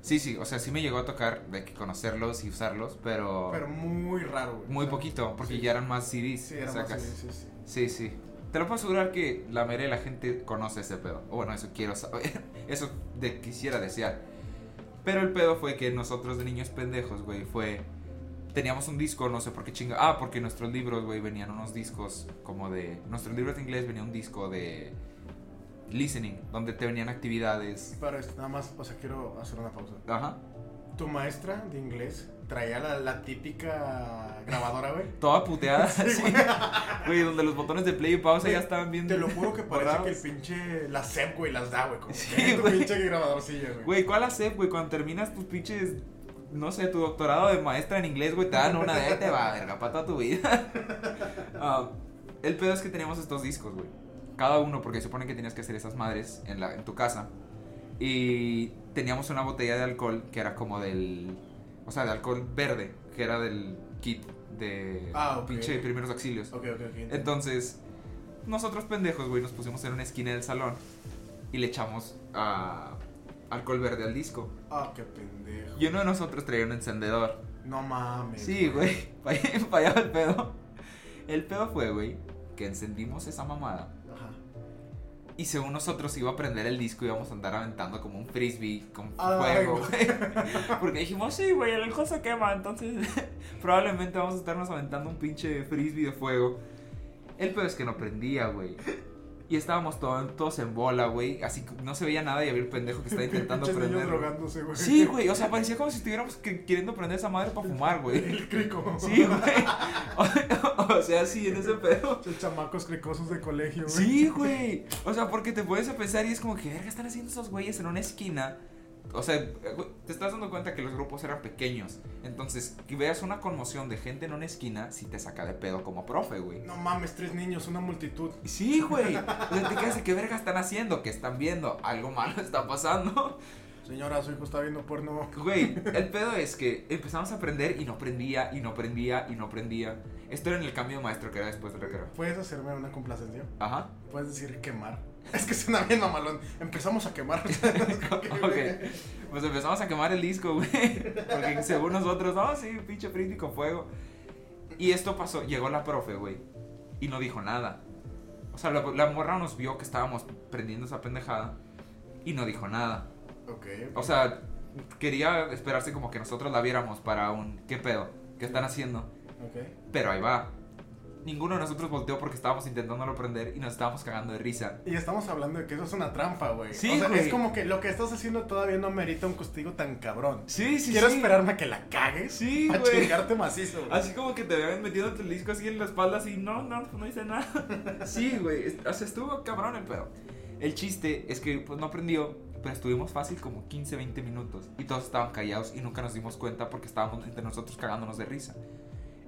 Sí, sí, o sea, sí me llegó a tocar de que conocerlos y usarlos, pero, pero muy raro, güey. muy O sea, poquito, porque sí. ya eran más CDs. Sí, era más así, sí, sí. Sí, sí. Te lo puedo asegurar que la mayoría de la gente conoce ese pedo. O bueno, eso quiero saber. Eso de, quisiera desear. Pero el pedo fue que nosotros de niños pendejos, güey, fue... Teníamos un disco, no sé por qué chinga... Ah, porque nuestros libros, güey, venían unos discos como de... Nuestros libros de inglés venía un disco de... Listening, donde te venían actividades. Para esto, nada más, o sea, quiero hacer una pausa. Ajá. Tu maestra de inglés traía la, la típica grabadora, güey. Toda puteada. Sí, así. güey. Donde los botones de play y pausa ya estaban bien... Te lo juro que parece borrados. que el pinche. La SEP, güey, las da, güey. Como Sí, que tu pinche grabadorcilla, güey. Güey, ¿cuál hacer, güey? Cuando terminas tus pinches, no sé, tu doctorado de maestra en inglés, güey, te dan una de ahí te va, verga, para toda tu vida. Ah, el pedo es que teníamos estos discos, güey. Cada uno, porque se supone que tenías que hacer esas madres en, la, en tu casa. Y teníamos una botella de alcohol que era como del. O sea, de alcohol verde, que era del kit de Ah, pinche primeros auxilios. Ok, ok, ok. Entonces, nosotros pendejos, güey, nos pusimos en una esquina del salón y le echamos ah, alcohol verde al disco. Ah, qué pendejo. Y uno de nosotros traía un encendedor. No mames. Sí, güey, fall- fallaba el pedo. El pedo fue, güey, que encendimos esa mamada. Y según nosotros iba a prender el disco y íbamos a andar aventando como un frisbee con fuego. Porque dijimos, sí, güey, el alcohol se quema, entonces probablemente vamos a estarnos aventando un pinche frisbee de fuego. El pedo es que no prendía, güey. Y estábamos todo- todos en bola, güey. Así que no se veía nada y había el pendejo que estaba intentando prender. drogándose, güey. Sí, güey, o sea, parecía como si estuviéramos que- queriendo prender esa madre para fumar, güey. El crico. Sí, güey. O, o sea, sí, en ese pedo. Los chamacos cricosos de colegio, güey. Sí, güey. O sea, porque te pones a pensar y es como que, verga, están haciendo esos güeyes en una esquina. O sea, te estás dando cuenta que los grupos eran pequeños. Entonces, que veas una conmoción de gente en una esquina, sí te saca de pedo como profe, güey. No mames, tres niños, una multitud. Sí, güey. O sea, te quedas de qué verga están haciendo, que están viendo, algo malo está pasando. Señora, su hijo está viendo porno. Güey, el pedo es que empezamos a aprender y no prendía, y no prendía, y no prendía. Esto era en el cambio de maestro que era después del recreo. ¿Puedes hacerme una complacencia? Ajá. Puedes decir quemar. Es que suena bien mamalón. Empezamos a quemar. ok. Pues empezamos a quemar el disco, güey. Porque según nosotros, no, sí, pinche print con fuego. Y esto pasó, llegó la profe, güey. Y no dijo nada. O sea, la, la morra nos vio que estábamos prendiendo esa pendejada. Y no dijo nada. Ok. O sea, quería esperarse como que nosotros la viéramos para un ¿qué pedo? ¿Qué están haciendo? Ok. Pero ahí va. Ninguno de nosotros volteó porque estábamos intentándolo prender y nos estábamos cagando de risa. Y estamos hablando de que eso es una trampa, güey. Sí, o sea, güey. es como que lo que estás haciendo todavía no merita un castigo tan cabrón. Sí, sí, Quiero sí. esperarme a que la cagues. Sí, A güey. chingarte macizo, güey. Así como que te ven metiéndote el disco así en la espalda así, no, no, no hice nada. Sí, güey, o sea, estuvo cabrón el pedo. El chiste es que pues no prendió, pero estuvimos fácil como 15, 20 minutos y todos estaban callados y nunca nos dimos cuenta porque estábamos entre nosotros cagándonos de risa.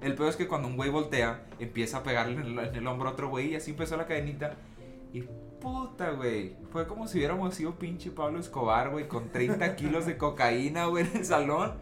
El pedo es que cuando un güey voltea, empieza a pegarle en el, en el hombro a otro güey y así empezó la cadenita. Y puta, güey. Fue como si hubiéramos sido pinche Pablo Escobar, güey, con 30 kilos de cocaína, güey, en el salón.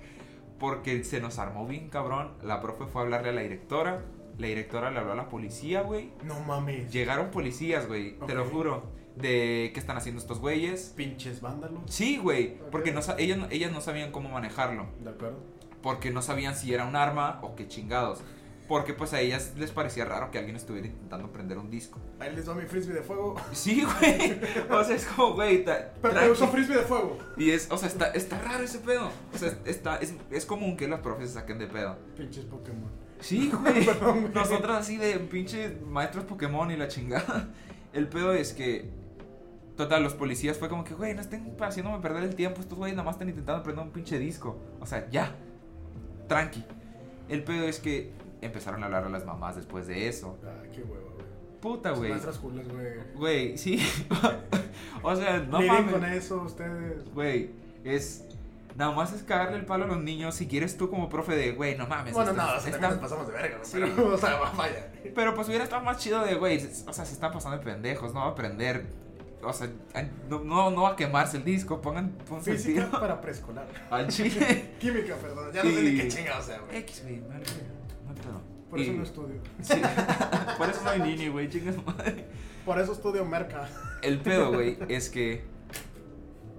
Porque se nos armó bien cabrón. La profe fue a hablarle a la directora. La directora le habló a la policía, güey. No mames. Llegaron policías, güey, te lo juro. De qué están haciendo estos güeyes. Pinches vándalos. Sí, güey, porque no, ellas, ellas no sabían cómo manejarlo. De acuerdo. Porque no sabían si era un arma o qué chingados. Porque pues a ellas les parecía raro que alguien estuviera intentando prender un disco. Ahí les va mi frisbee de fuego. Sí, güey. O sea, es como, güey, Pero uso frisbee de fuego. Y es, o sea, está, está raro ese pedo. O sea, está, es, es común que las profes se saquen de pedo. Pinches Pokémon. Sí, güey. Perdón. Nosotras así de pinche maestros Pokémon y la chingada. El pedo es que. Total, los policías fue como que, güey, no estén haciéndome perder el tiempo. Estos güeyes nada más están intentando prender un pinche disco. O sea, ya. Tranqui. El pedo es que empezaron a hablar a las mamás después de eso. Ah, qué hueva, güey. Puta, güey. Culas, güey. Güey, sí. o sea, no mames. con eso ustedes. Güey, es. Nada más es cagarle el palo a los niños. Si quieres tú como profe de, güey, no mames. Bueno, están- no, o sea, están- nos pasamos de verga, güey. Sí. Pero, o sea, vaya. Pero pues hubiera estado más chido de, güey, o sea, se están pasando de pendejos, no va a aprender. O sea, no, no, no va a quemarse el disco, pongan, pónganse el Física para preescolar. al chile. Química, perdón. Ya no sé ni qué chingado sea, güey. X, güey, no hay pedo. Por eso no estudio. Sí, por eso soy niño, güey, chingas madre. Por eso estudio merca. El pedo, güey, es que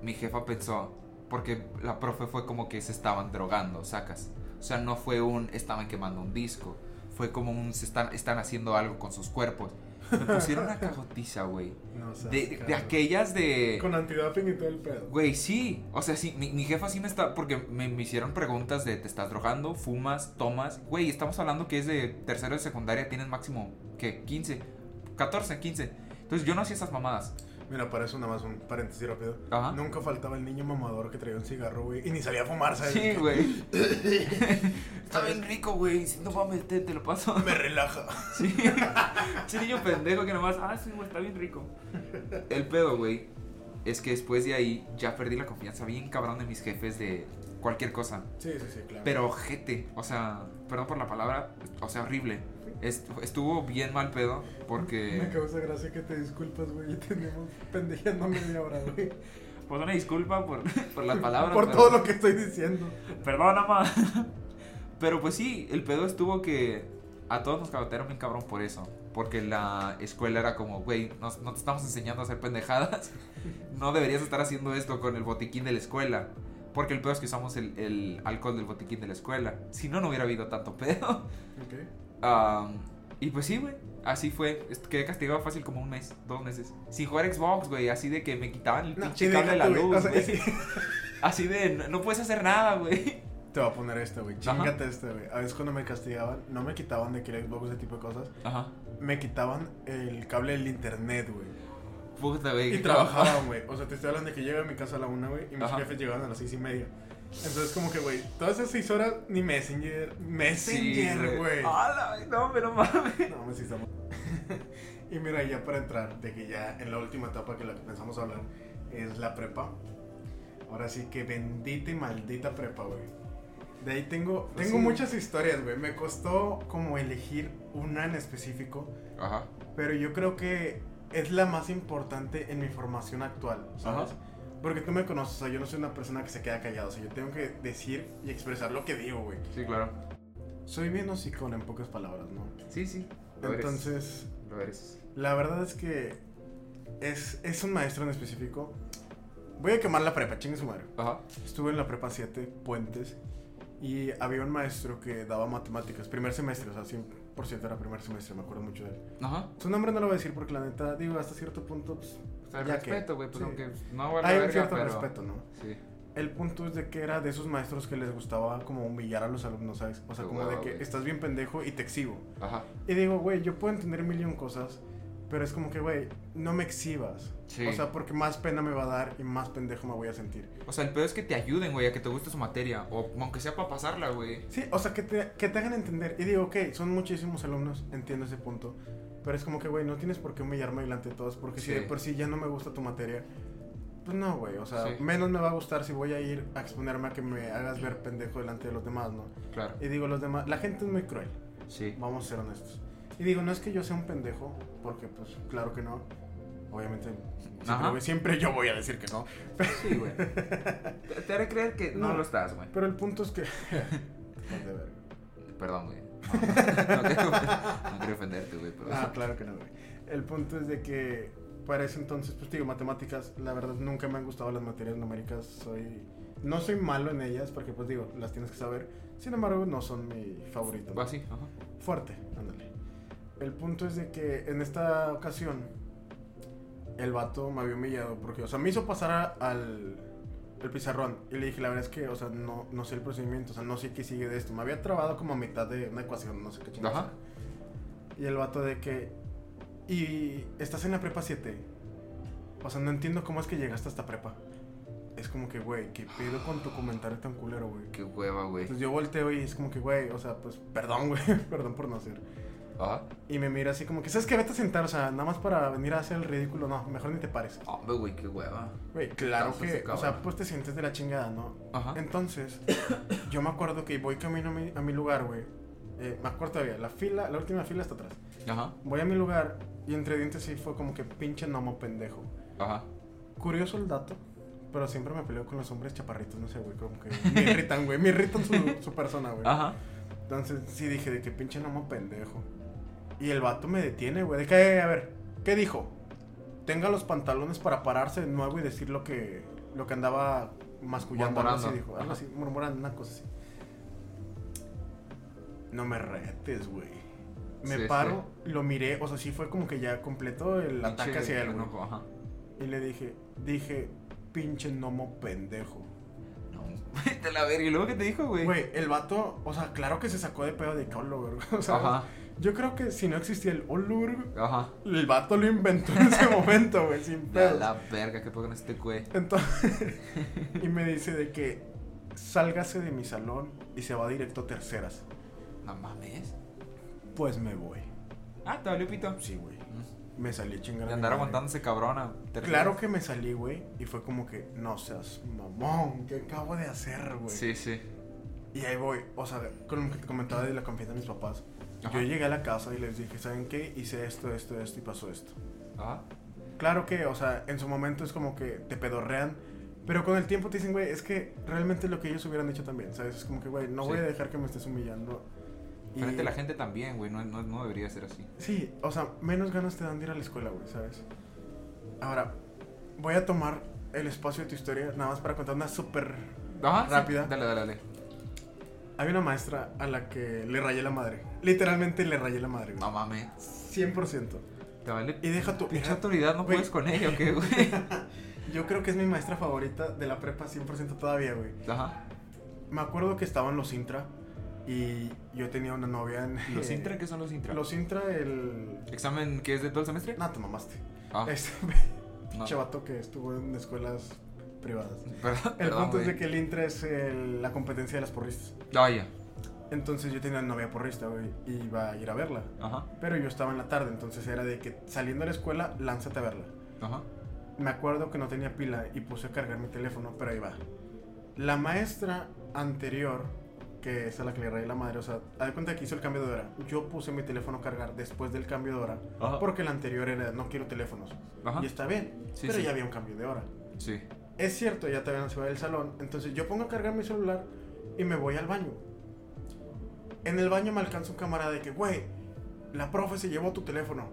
mi jefa pensó, porque la profe fue como que se estaban drogando, sacas. O sea, no fue un estaban quemando un disco, fue como un se están, están haciendo algo con sus cuerpos. Me pusieron una cagotiza, güey. No seas De, de aquellas de... Con antidoping y todo el pedo. Güey, sí. O sea, sí, mi, mi jefa sí me está... Porque me, me hicieron preguntas de ¿te estás drogando? ¿Fumas? ¿Tomas? Güey, estamos hablando que es de tercero de secundaria, tienes máximo, ¿qué? 15, 14, 15. Entonces yo no hacía esas mamadas. Mira, para eso nada más un paréntesis rápido. Ajá. Nunca faltaba el niño mamador que traía un cigarro, güey. Y ni salía a fumar, ¿sabes? Sí, güey. Está bien rico, güey. Si no mames, te, te lo paso. Me relaja. Sí. Ese niño pendejo que nomás, ah, sí, güey, está bien rico. El pedo, güey, es que después de ahí ya perdí la confianza bien cabrón de mis jefes de cualquier cosa. Sí, sí, sí, claro. Pero ojete, o sea, perdón por la palabra, o sea, horrible. Est- estuvo bien mal pedo Me porque... causa gracia que te disculpas, güey. Y tenemos pendejeando media hora, güey. Pues una disculpa por, por las palabras. Por pero- todo lo que estoy diciendo. Perdona, ma. Pero pues sí, el pedo estuvo que a todos nos cagotearon bien cabrón por eso. Porque la escuela era como, güey, nos- no te estamos enseñando a hacer pendejadas. No deberías estar haciendo esto con el botiquín de la escuela. Porque el pedo es que usamos el, el alcohol del botiquín de la escuela. Si no, no hubiera habido tanto pedo. Ok. Am, y pues sí, güey. Así fue. Quedé castigado fácil como un mes, dos meses. Sin jugar Xbox, güey. Así de que me quitaban el No, pinche cable de la güey, luz, o sea. Así de, no, no puedes hacer nada, güey. Te voy a poner este, güey. Chingate este, güey. A veces cuando me castigaban, no me quitaban de que el Xbox, ese tipo de cosas. Ajá. Me quitaban el cable del internet, güey. Puta, güey. Y trabajaban, güey. O sea, te estoy hablando de que llego a mi casa a la una, güey. Y mis Ajá. jefes llegaban a las seis y media. Entonces, como que, güey, todas esas seis horas, ni Messenger. Sí, Messenger, güey. ¡Hala! No, pero mames. No, me sí estamos. y mira, ya para entrar, de que ya en la última etapa que la que pensamos hablar es la prepa. Ahora sí que bendita y maldita prepa, güey. De ahí tengo, Pues tengo sí. muchas historias, güey. Me costó como elegir una en específico, Ajá. pero yo creo que es la más importante en mi formación actual, ¿sabes? Ajá. Porque tú me conoces, o sea, yo no soy una persona que se queda callado, o sea, yo tengo que decir y expresar lo que digo, güey. Sí, claro. Soy bien hocicón en pocas palabras, ¿no? Sí, sí. Lo eres. Entonces, Lo eres. la verdad es que es, es un maestro en específico. Voy a quemar la prepa, chingue su madre. Ajá. Estuve en la prepa 7, Puentes, y había un maestro que daba matemáticas, primer semestre, o sea, 100% era primer semestre, me acuerdo mucho de él. Ajá. Su nombre no lo voy a decir porque la neta, digo, hasta cierto punto, pues, O sea, el Ya respeto, güey, pues sí. aunque no vale hay un cierto pero... respeto, ¿no? Sí. El punto es de que era de esos maestros que les gustaba como humillar a los alumnos, ¿sabes? O sea, Qué como de que güey. estás bien pendejo y te exhibo. Ajá. Y digo, güey, yo puedo entender mil y un cosas, pero es como que, güey, no me exhibas. Sí. O sea, porque más pena me va a dar y más pendejo me voy a sentir. O sea, el peor es que te ayuden, güey, a que te guste su materia. O aunque sea para pasarla, güey. Sí, o sea, que te, que te hagan entender. Y digo, ok, son muchísimos alumnos, entiendo ese punto. Pero es como que, güey, no tienes por qué humillarme delante de todos, porque si de por sí ya no me gusta tu materia, pues no, güey. O sea, Sí. menos me va a gustar si voy a ir a exponerme a que me hagas ver pendejo delante de los demás, ¿no? Claro. Y digo, los demás, la gente es muy cruel, Sí. vamos a ser honestos. Y digo, no es que yo sea un pendejo, porque pues claro que no. Obviamente, siempre, yo voy a decir que no. Sí, güey. te, te haré creer que no, No. lo estás, güey. Pero el punto es que... Perdón, güey. No, no, quiero, no quiero ofenderte, güey, pero... Ah, claro que no, güey. El punto es de que para ese entonces, pues digo, matemáticas, la verdad nunca me han gustado las materias numéricas. Soy. No soy malo en ellas, porque pues digo, las tienes que saber. Sin embargo, no son mi favorito. Va así, ajá. Fuerte, ándale. El punto es de que en esta ocasión, el vato me había humillado, porque, o sea, me hizo pasar a- al el pizarrón y le dije, la verdad es que, o sea, no, no sé el procedimiento, o sea, no sé qué sigue de esto. Me había trabado como a mitad de una ecuación, no sé qué chingados. Ajá. Y el vato de que. Y estás en la prepa 7. O sea, no entiendo cómo es que llegaste a esta prepa. Es como que, güey, ¿qué pedo con tu comentario tan culero, güey? Qué hueva, güey. Pues yo volteo y es como que, güey, o sea, pues perdón, güey, perdón por no hacer. Ajá. Y me mira así como que, ¿sabes qué? Vete a sentar, o sea, nada más para venir a hacer el ridículo. No, mejor ni te pares. Hombre, güey, qué hueva. Güey, claro que, o sea, pues te sientes de la chingada, ¿no? Ajá. Entonces, yo me acuerdo que voy camino a mi, a mi lugar, güey. Eh, me acuerdo todavía, la fila, la última fila está atrás. Ajá. Voy a mi lugar y entre dientes sí fue como que pinche gnomo pendejo. Ajá. Curioso el dato, pero siempre me peleo con los hombres chaparritos, no sé, güey, como que me irritan, güey, me irritan su, su persona, güey. Ajá. Entonces sí dije de que pinche gnomo pendejo. Y el vato me detiene, güey, de que, eh, a ver, ¿qué dijo? Tenga los pantalones para pararse de nuevo y decir lo que, lo que andaba mascullando, algo así, dijo, algo así, murmurando, una cosa así. No me retes, güey. Me Sí, paro, lo miré, o sea, sí fue como que ya completó el ataque Pinche hacia él, güey. Y le dije, dije, pinche gnomo pendejo. No. Te la verga. ¿Y luego qué te dijo, güey? Güey, el vato, o sea, claro que se sacó de pedo de que "Hola, verga", O sea, Ajá. Yo creo que si no existía el olur, Ajá. el vato lo inventó en ese momento, güey, sin La, pedo. la verga, qué poco en este güey. Entonces, y me dice de que sálgase de mi salón y se va directo a terceras. No mames. Pues me voy. Ah, te valió pito. Sí, güey. Mm. Me salí De mi andar aguantándose cabrona. Claro que me salí, güey, y fue como que, no seas mamón, ¿qué acabo de hacer, güey? Sí, sí. Y ahí voy, o sea, con lo que te comentaba de la confianza de mis papás. Ajá. Yo llegué a la casa y les dije, ¿saben qué? Hice esto, esto, esto y pasó esto. Ajá. Claro que, o sea, en su momento es como que te pedorrean, pero con el tiempo te dicen, güey, es que realmente lo que ellos hubieran hecho también, ¿sabes? Es como que, güey, no voy Sí. a dejar que me estés humillando. Y- Frente a la gente también, güey. No, no, no debería ser así. Sí, o sea, menos ganas te dan de ir a la escuela, güey, ¿sabes? Ahora, voy a tomar el espacio de tu historia, nada más para contar una súper... Ajá. sí. Rápida. Dale, dale, dale. Había una maestra a la que le rayé la madre. Literalmente le rayé la madre, güey. No mames. 100%. Te vale. Y deja tu... Pinche autoridad, no Güey. puedes con ella, ¿o qué, güey? Yo creo que es mi maestra favorita de la prepa 100% todavía, güey. Ajá. Me acuerdo que estaban los Intra y yo tenía una novia en... ¿Los Intra? ¿Qué son los Intra? Los Intra, el... ¿Examen que es de todo el semestre? No, te mamaste. Ah, Este no. chavato que estuvo en escuelas privadas. Perdón, El perdón, punto es de que el Intra es el- la competencia de las porristas. Ah, ya. Entonces yo tenía una novia porrista, güey, y iba a ir a verla. Ajá. Pero yo estaba en la tarde, entonces era de que saliendo de la escuela, lánzate a verla. Ajá. Me acuerdo que no tenía pila y puse a cargar mi teléfono, pero ahí va. La maestra anterior, que es a la que le rayé la madre, o sea, haz de cuenta que hizo el cambio de hora. Yo puse mi teléfono a cargar después del cambio de hora, Ajá. porque la anterior era no quiero teléfonos. Ajá. Y está bien, Sí, pero sí. ya había un cambio de hora. Sí. Es cierto, ya no se va del salón. Entonces yo pongo a cargar mi celular y me voy al baño. En el baño me alcanza un camarada de que, güey, la profe se llevó tu teléfono.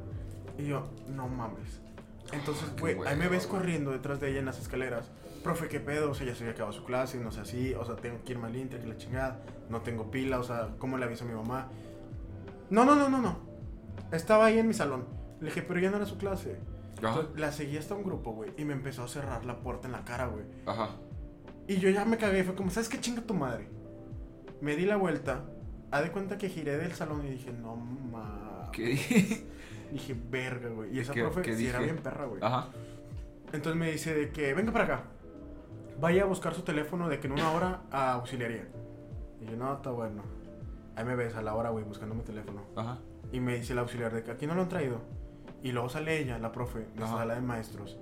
Y yo, no mames. Entonces, Qué güey, ahí me ves corriendo detrás de ella en las escaleras. Profe, ¿qué pedo? O sea, ya se había acabado su clase, no sé así. O sea, tengo que irme al Inter, que la chingada. No tengo pila, o sea, ¿cómo le aviso a mi mamá? No, no, no, no, no. Estaba ahí en mi salón. Le dije, pero ya no era su clase. Entonces, la seguí hasta un grupo, güey. Y me empezó a cerrar la puerta en la cara, güey. Ajá. Y yo ya me cagué fue como, ¿sabes qué chinga tu madre? Me di la vuelta. Haz de cuenta que giré del salón y dije, no mames. ¿Qué dije? Dije, verga, güey. Y esa ¿Qué- profe qué sí era bien perra, güey. Ajá. Entonces me dice de que, venga para acá. Vaya a buscar su teléfono de que en una hora a auxiliaría. Y yo, no, está bueno. Ahí me ves a la hora, güey, buscando mi teléfono. Ajá. Y me dice el auxiliar de que aquí no lo han traído. Y luego sale ella, la profe, de la sala de maestros.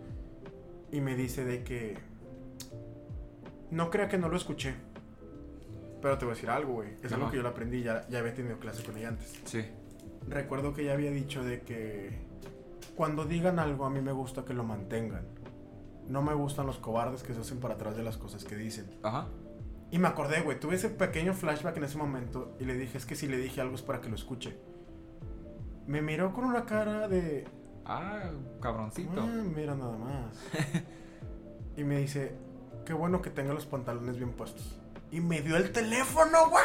Y me dice de que... No crea que no lo escuché. Pero te voy a decir algo, güey. Es algo Ajá. que yo lo aprendí, ya, ya había tenido clase con ella antes. Sí. Recuerdo que ella había dicho de que... Cuando digan algo a mí me gusta que lo mantengan. No me gustan los cobardes que se hacen para atrás de las cosas que dicen. Ajá. Y me acordé, güey, tuve ese pequeño flashback en ese momento y le dije, es que si le dije algo es para que lo escuche. Me miró con una cara de, Ah, cabroncito. ah, mira nada más. y me dice, qué bueno que tenga los pantalones bien puestos. Y me dio el teléfono, güey.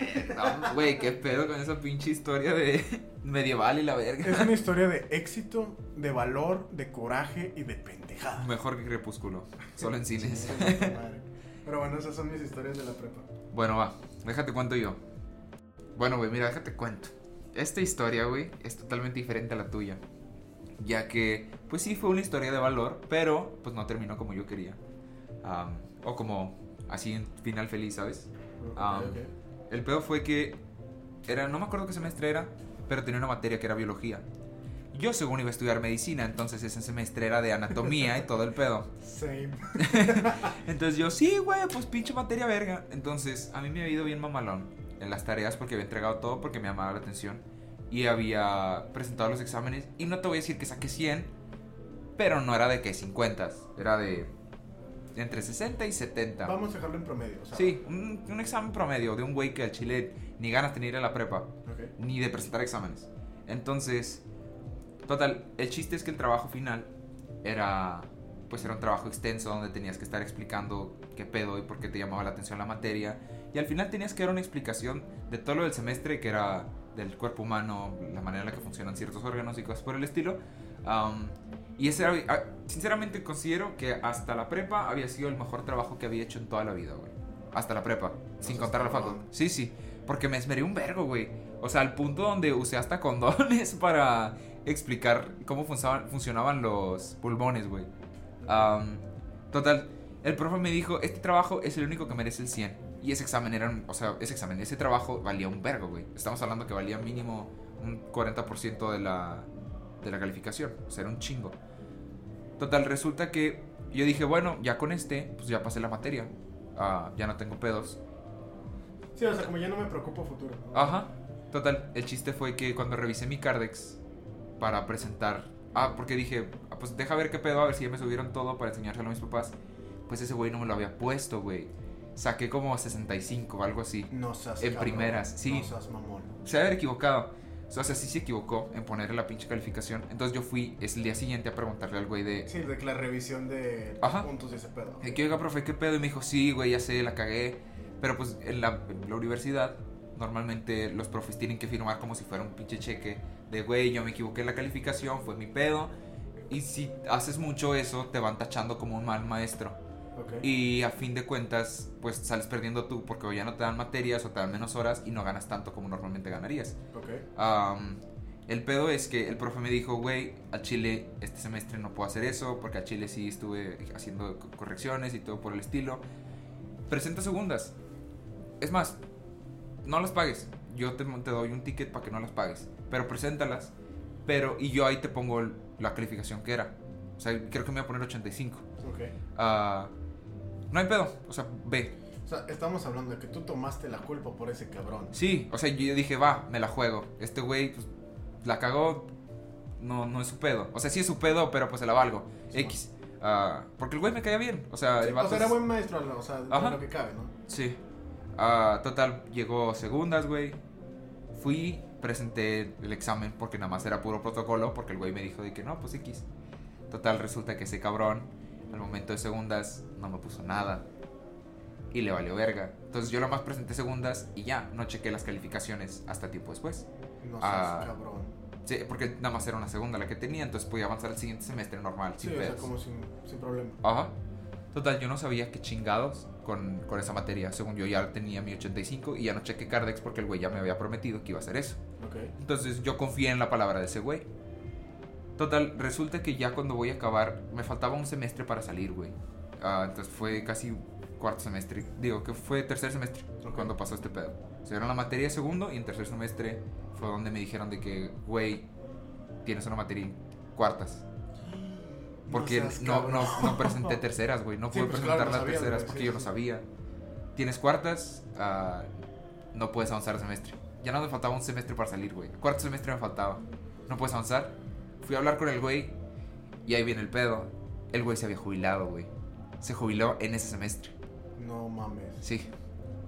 Ver, no, güey, qué pedo con esa pinche historia de medieval y la verga. Es una historia de éxito, de valor, de coraje y de pendejada. Mejor que Crepúsculo, solo en cines. Pero bueno, esas son mis historias de la prepa. Bueno, va, déjate cuento yo. Bueno, güey, mira, déjate cuento. Esta historia, güey, es totalmente diferente a la tuya. Ya que, pues sí, fue una historia de valor, pero pues no terminó como yo quería. O como así en final feliz, ¿sabes? Ok. El pedo fue que era, no me acuerdo qué semestre era, pero tenía una materia que era biología. Yo según iba a estudiar medicina, entonces ese semestre era de anatomía y todo el pedo. Same. Entonces yo, sí, güey, pues pinche materia verga. Entonces a mí me había ido bien mamalón en las tareas porque había entregado todo porque me llamaba la atención. Y había presentado los exámenes. Y no te voy a decir que saqué 100, pero no era de que 50, era de entre 60 y 70. Vamos a dejarlo en promedio. o sea, Sí, un, un examen promedio de un güey que al chile ni ganas tenía ir a la prepa, ni de presentar exámenes. Entonces, total, el chiste es que el trabajo final era, pues era un trabajo extenso donde tenías que estar explicando qué pedo y por qué te llamaba la atención la materia. Y al final tenías que dar una explicación de todo lo del semestre, que era del cuerpo humano, la manera en la que funcionan ciertos órganos y cosas por el estilo. Y ese era, ah, sinceramente considero que hasta la prepa había sido el mejor trabajo que había hecho en toda la vida, güey. Hasta la prepa, sin contar la facu. Sí, sí, porque me esmeré un vergo, güey. O sea, al punto donde usé hasta condones para explicar cómo funcionaban, funcionaban los pulmones, güey. Total, el profe me dijo, este trabajo es el único que merece el 100. Y ese examen era, o sea, ese examen, ese trabajo valía un vergo, güey. Estamos hablando que valía mínimo un 40% de la, de la calificación. O sea, era un chingo. Total, resulta que yo dije, bueno, ya con este, pues ya pasé la materia. Ah, ya no tengo pedos. Sí, o sea, como ya no me preocupo futuro. ¿no? Ajá. Total, el chiste fue que cuando revisé mi Cardex para presentar. Ah, porque dije, ah, pues deja ver qué pedo, a ver si ya me subieron todo para enseñárselo a mis papás. Pues ese güey no me lo había puesto, güey. Saqué como 65 o algo así. No seas En cabrón, primeras, sí. No seas mamón. Se haber equivocado. O sea, sí se equivocó en ponerle la pinche calificación. Entonces yo fui el día siguiente a preguntarle al güey de. Sí, de que la revisión de Ajá. puntos y ese pedo. "Eh, ¿Qué oiga, profe? ¿Qué pedo? Y me dijo, sí, güey, ya sé, la cagué. Pero pues en la, en la universidad, normalmente los profes tienen que firmar como si fuera un pinche cheque de, güey, yo me equivoqué en la calificación, fue mi pedo. Y si haces mucho eso, te van tachando como un mal maestro. Ok. Y a fin de cuentas, pues sales perdiendo tú porque ya no te dan materias o te dan menos horas y no ganas tanto como normalmente ganarías. Ok. Am, el pedo es que el profe me dijo, güey, a Chile este semestre no puedo hacer eso porque a Chile sí estuve haciendo co- correcciones y todo por el estilo. Presenta segundas. Es más, no las pagues. Yo te, te doy un ticket para que no las pagues. Pero preséntalas. Pero, y yo ahí te pongo el- la calificación que era. O sea, creo que me voy a poner 85. Ok. Ah, no hay pedo. O sea, ve. O sea, estamos hablando de que tú tomaste la culpa por ese cabrón. Sí, o sea, yo dije, va, me la juego. Este güey, pues, la cagó. No, no es su pedo. O sea, sí es su pedo, pero pues se la valgo. Sí, X. Ah, porque el güey me caía bien. O sea, Sí, el o sea, era buen maestro, o sea, de lo que cabe, ¿no? Sí. Ah, total, llegó segundas, güey. Fui, presenté el examen porque nada más era puro protocolo. Porque el güey me dijo de que no, pues X. Total, resulta que ese cabrón, al momento de segundas, no me puso nada. Y le valió verga. Entonces yo nada más presenté segundas y ya, no chequé las calificaciones hasta tiempo después. No seas Ah, cabrón. Sí, porque nada más era una segunda la que tenía, entonces podía avanzar al siguiente semestre normal, Sí, sin o sea, como sin, sin problema. Ajá. Total, yo no sabía qué chingados con, con esa materia. Según yo ya tenía mi 85 y ya no chequé Cardex porque el güey ya me había prometido que iba a hacer eso. Ok. Entonces yo confié en la palabra de ese güey. Total, resulta que ya cuando voy a acabar, me faltaba un semestre para salir, güey. Ah, entonces fue casi cuarto semestre. Digo, que fue tercer semestre Ok. cuando pasó este pedo. Se dieron la materia segundo y en tercer semestre fue donde me dijeron de que, güey, tienes una materia en cuartas. Porque no, cabrón. no, no presenté terceras, güey. No Sí, pude pues presentar claro, no las sabías, terceras porque sí, yo no sabía. Tienes cuartas, ah, no puedes avanzar el semestre. Ya no me faltaba un semestre para salir, güey. Cuarto semestre me faltaba. No puedes avanzar. Fui a hablar con el güey y ahí viene el pedo. El güey se había jubilado, güey. Se jubiló en ese semestre. No mames. Sí.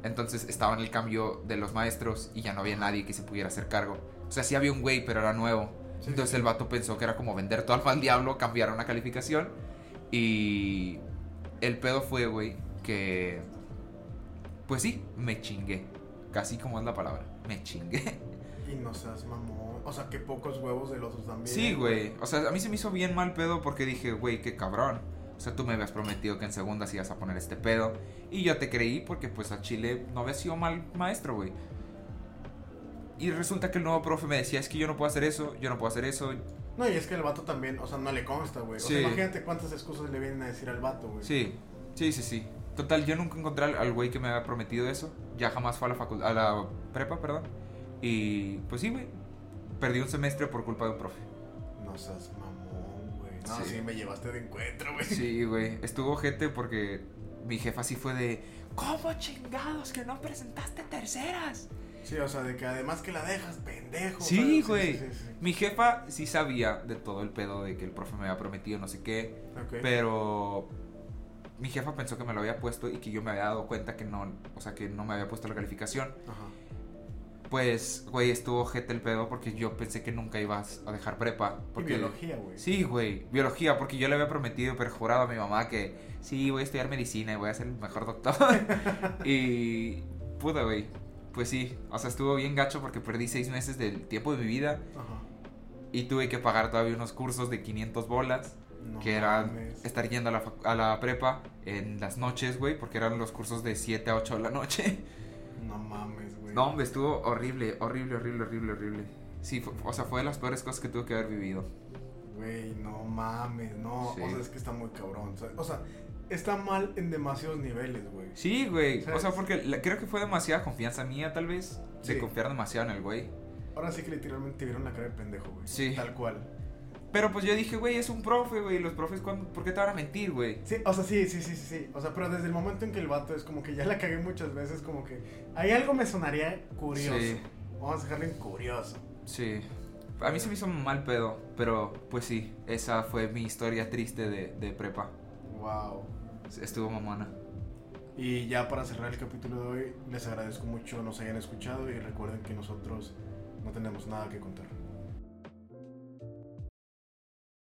Entonces estaba en el cambio de los maestros y ya no había nadie que se pudiera hacer cargo. O sea, sí había un güey, pero era nuevo. Sí, Entonces sí, el vato pensó que era como vender todo alma al diablo, cambiar una calificación. Y el pedo fue, güey, que... Pues sí, me chingué. Casi como es la palabra. Me chingué. Y no seas mamón. O sea, que pocos huevos del otro también. Sí, güey. O sea, a mí se me hizo bien mal pedo porque dije, güey, qué cabrón. O sea, tú me habías prometido que en segundas ibas a poner este pedo. Y yo te creí porque pues a Chile no había sido mal maestro, güey. Y resulta que el nuevo profe me decía, es que yo no puedo hacer eso, yo no puedo hacer eso. No, y es que el vato también, o sea, no le consta, güey. O Sí. sea, imagínate cuántas excusas le vienen a decir al vato, güey. Sí, sí, sí, sí. Total, yo nunca encontré al- al güey que me había prometido eso. Ya jamás fue a la facultad, a la prepa, perdón. Y pues sí, güey. Perdí un semestre por culpa de un profe. No seas mamón, güey. No, Sí. sí. me llevaste de encuentro, güey. Sí, güey. Estuvo gente porque mi jefa sí fue de. ¿Cómo chingados que no presentaste terceras? Sí, o sea, de que además que la dejas, pendejo. Sí, güey. Sí, sí, sí, Mi jefa sí sabía de todo el pedo de que el profe me había prometido no sé qué. Pero mi jefa pensó que me lo había puesto y que yo me había dado cuenta que no, o sea, que no me había puesto la calificación. Ajá. Pues, güey, estuvo jete el pedo porque yo pensé que nunca ibas a dejar prepa. Porque, biología, güey. Sí, güey, biología, porque yo le había prometido, perjurado a mi mamá que sí, voy a estudiar medicina y voy a ser el mejor doctor. y puta, güey. Pues sí, o sea, estuvo bien gacho porque perdí seis meses del tiempo de mi vida Ajá. y tuve que pagar todavía unos cursos de 500 bolas, No que eran mames. estar yendo a la, fac- a la prepa en las noches, güey, porque eran los cursos de 7 a 8 de la noche. No mames, güey. No, hombre, estuvo horrible, horrible, horrible, horrible, horrible. Sí, fue- o sea, fue de las peores cosas que tuve que haber vivido. Güey, no mames, no. Sí. O sea, es que está muy cabrón. O sea, está mal en demasiados niveles, güey. Sí, güey. O sea, porque la- creo que fue demasiada confianza mía, tal vez. De Sí. confiar demasiado en el güey. Ahora sí que literalmente te vieron la cara de pendejo, güey. Sí. Tal cual. Pero pues yo dije, güey, es un profe, güey. Los profes, ¿cuándo- ¿por qué te van a mentir, güey? Sí, o sea, sí, sí, sí, sí, sí. O sea, pero desde el momento en que el vato es como que ya la cagué muchas veces, como que hay algo me sonaría curioso. Sí. Vamos a dejarlo en curioso. Sí. A mí se me hizo mal pedo. Pero pues sí, esa fue mi historia triste de, de prepa. Wow. Estuvo mamona. Y ya para cerrar el capítulo de hoy, les agradezco mucho nos hayan escuchado y recuerden que nosotros no tenemos nada que contar.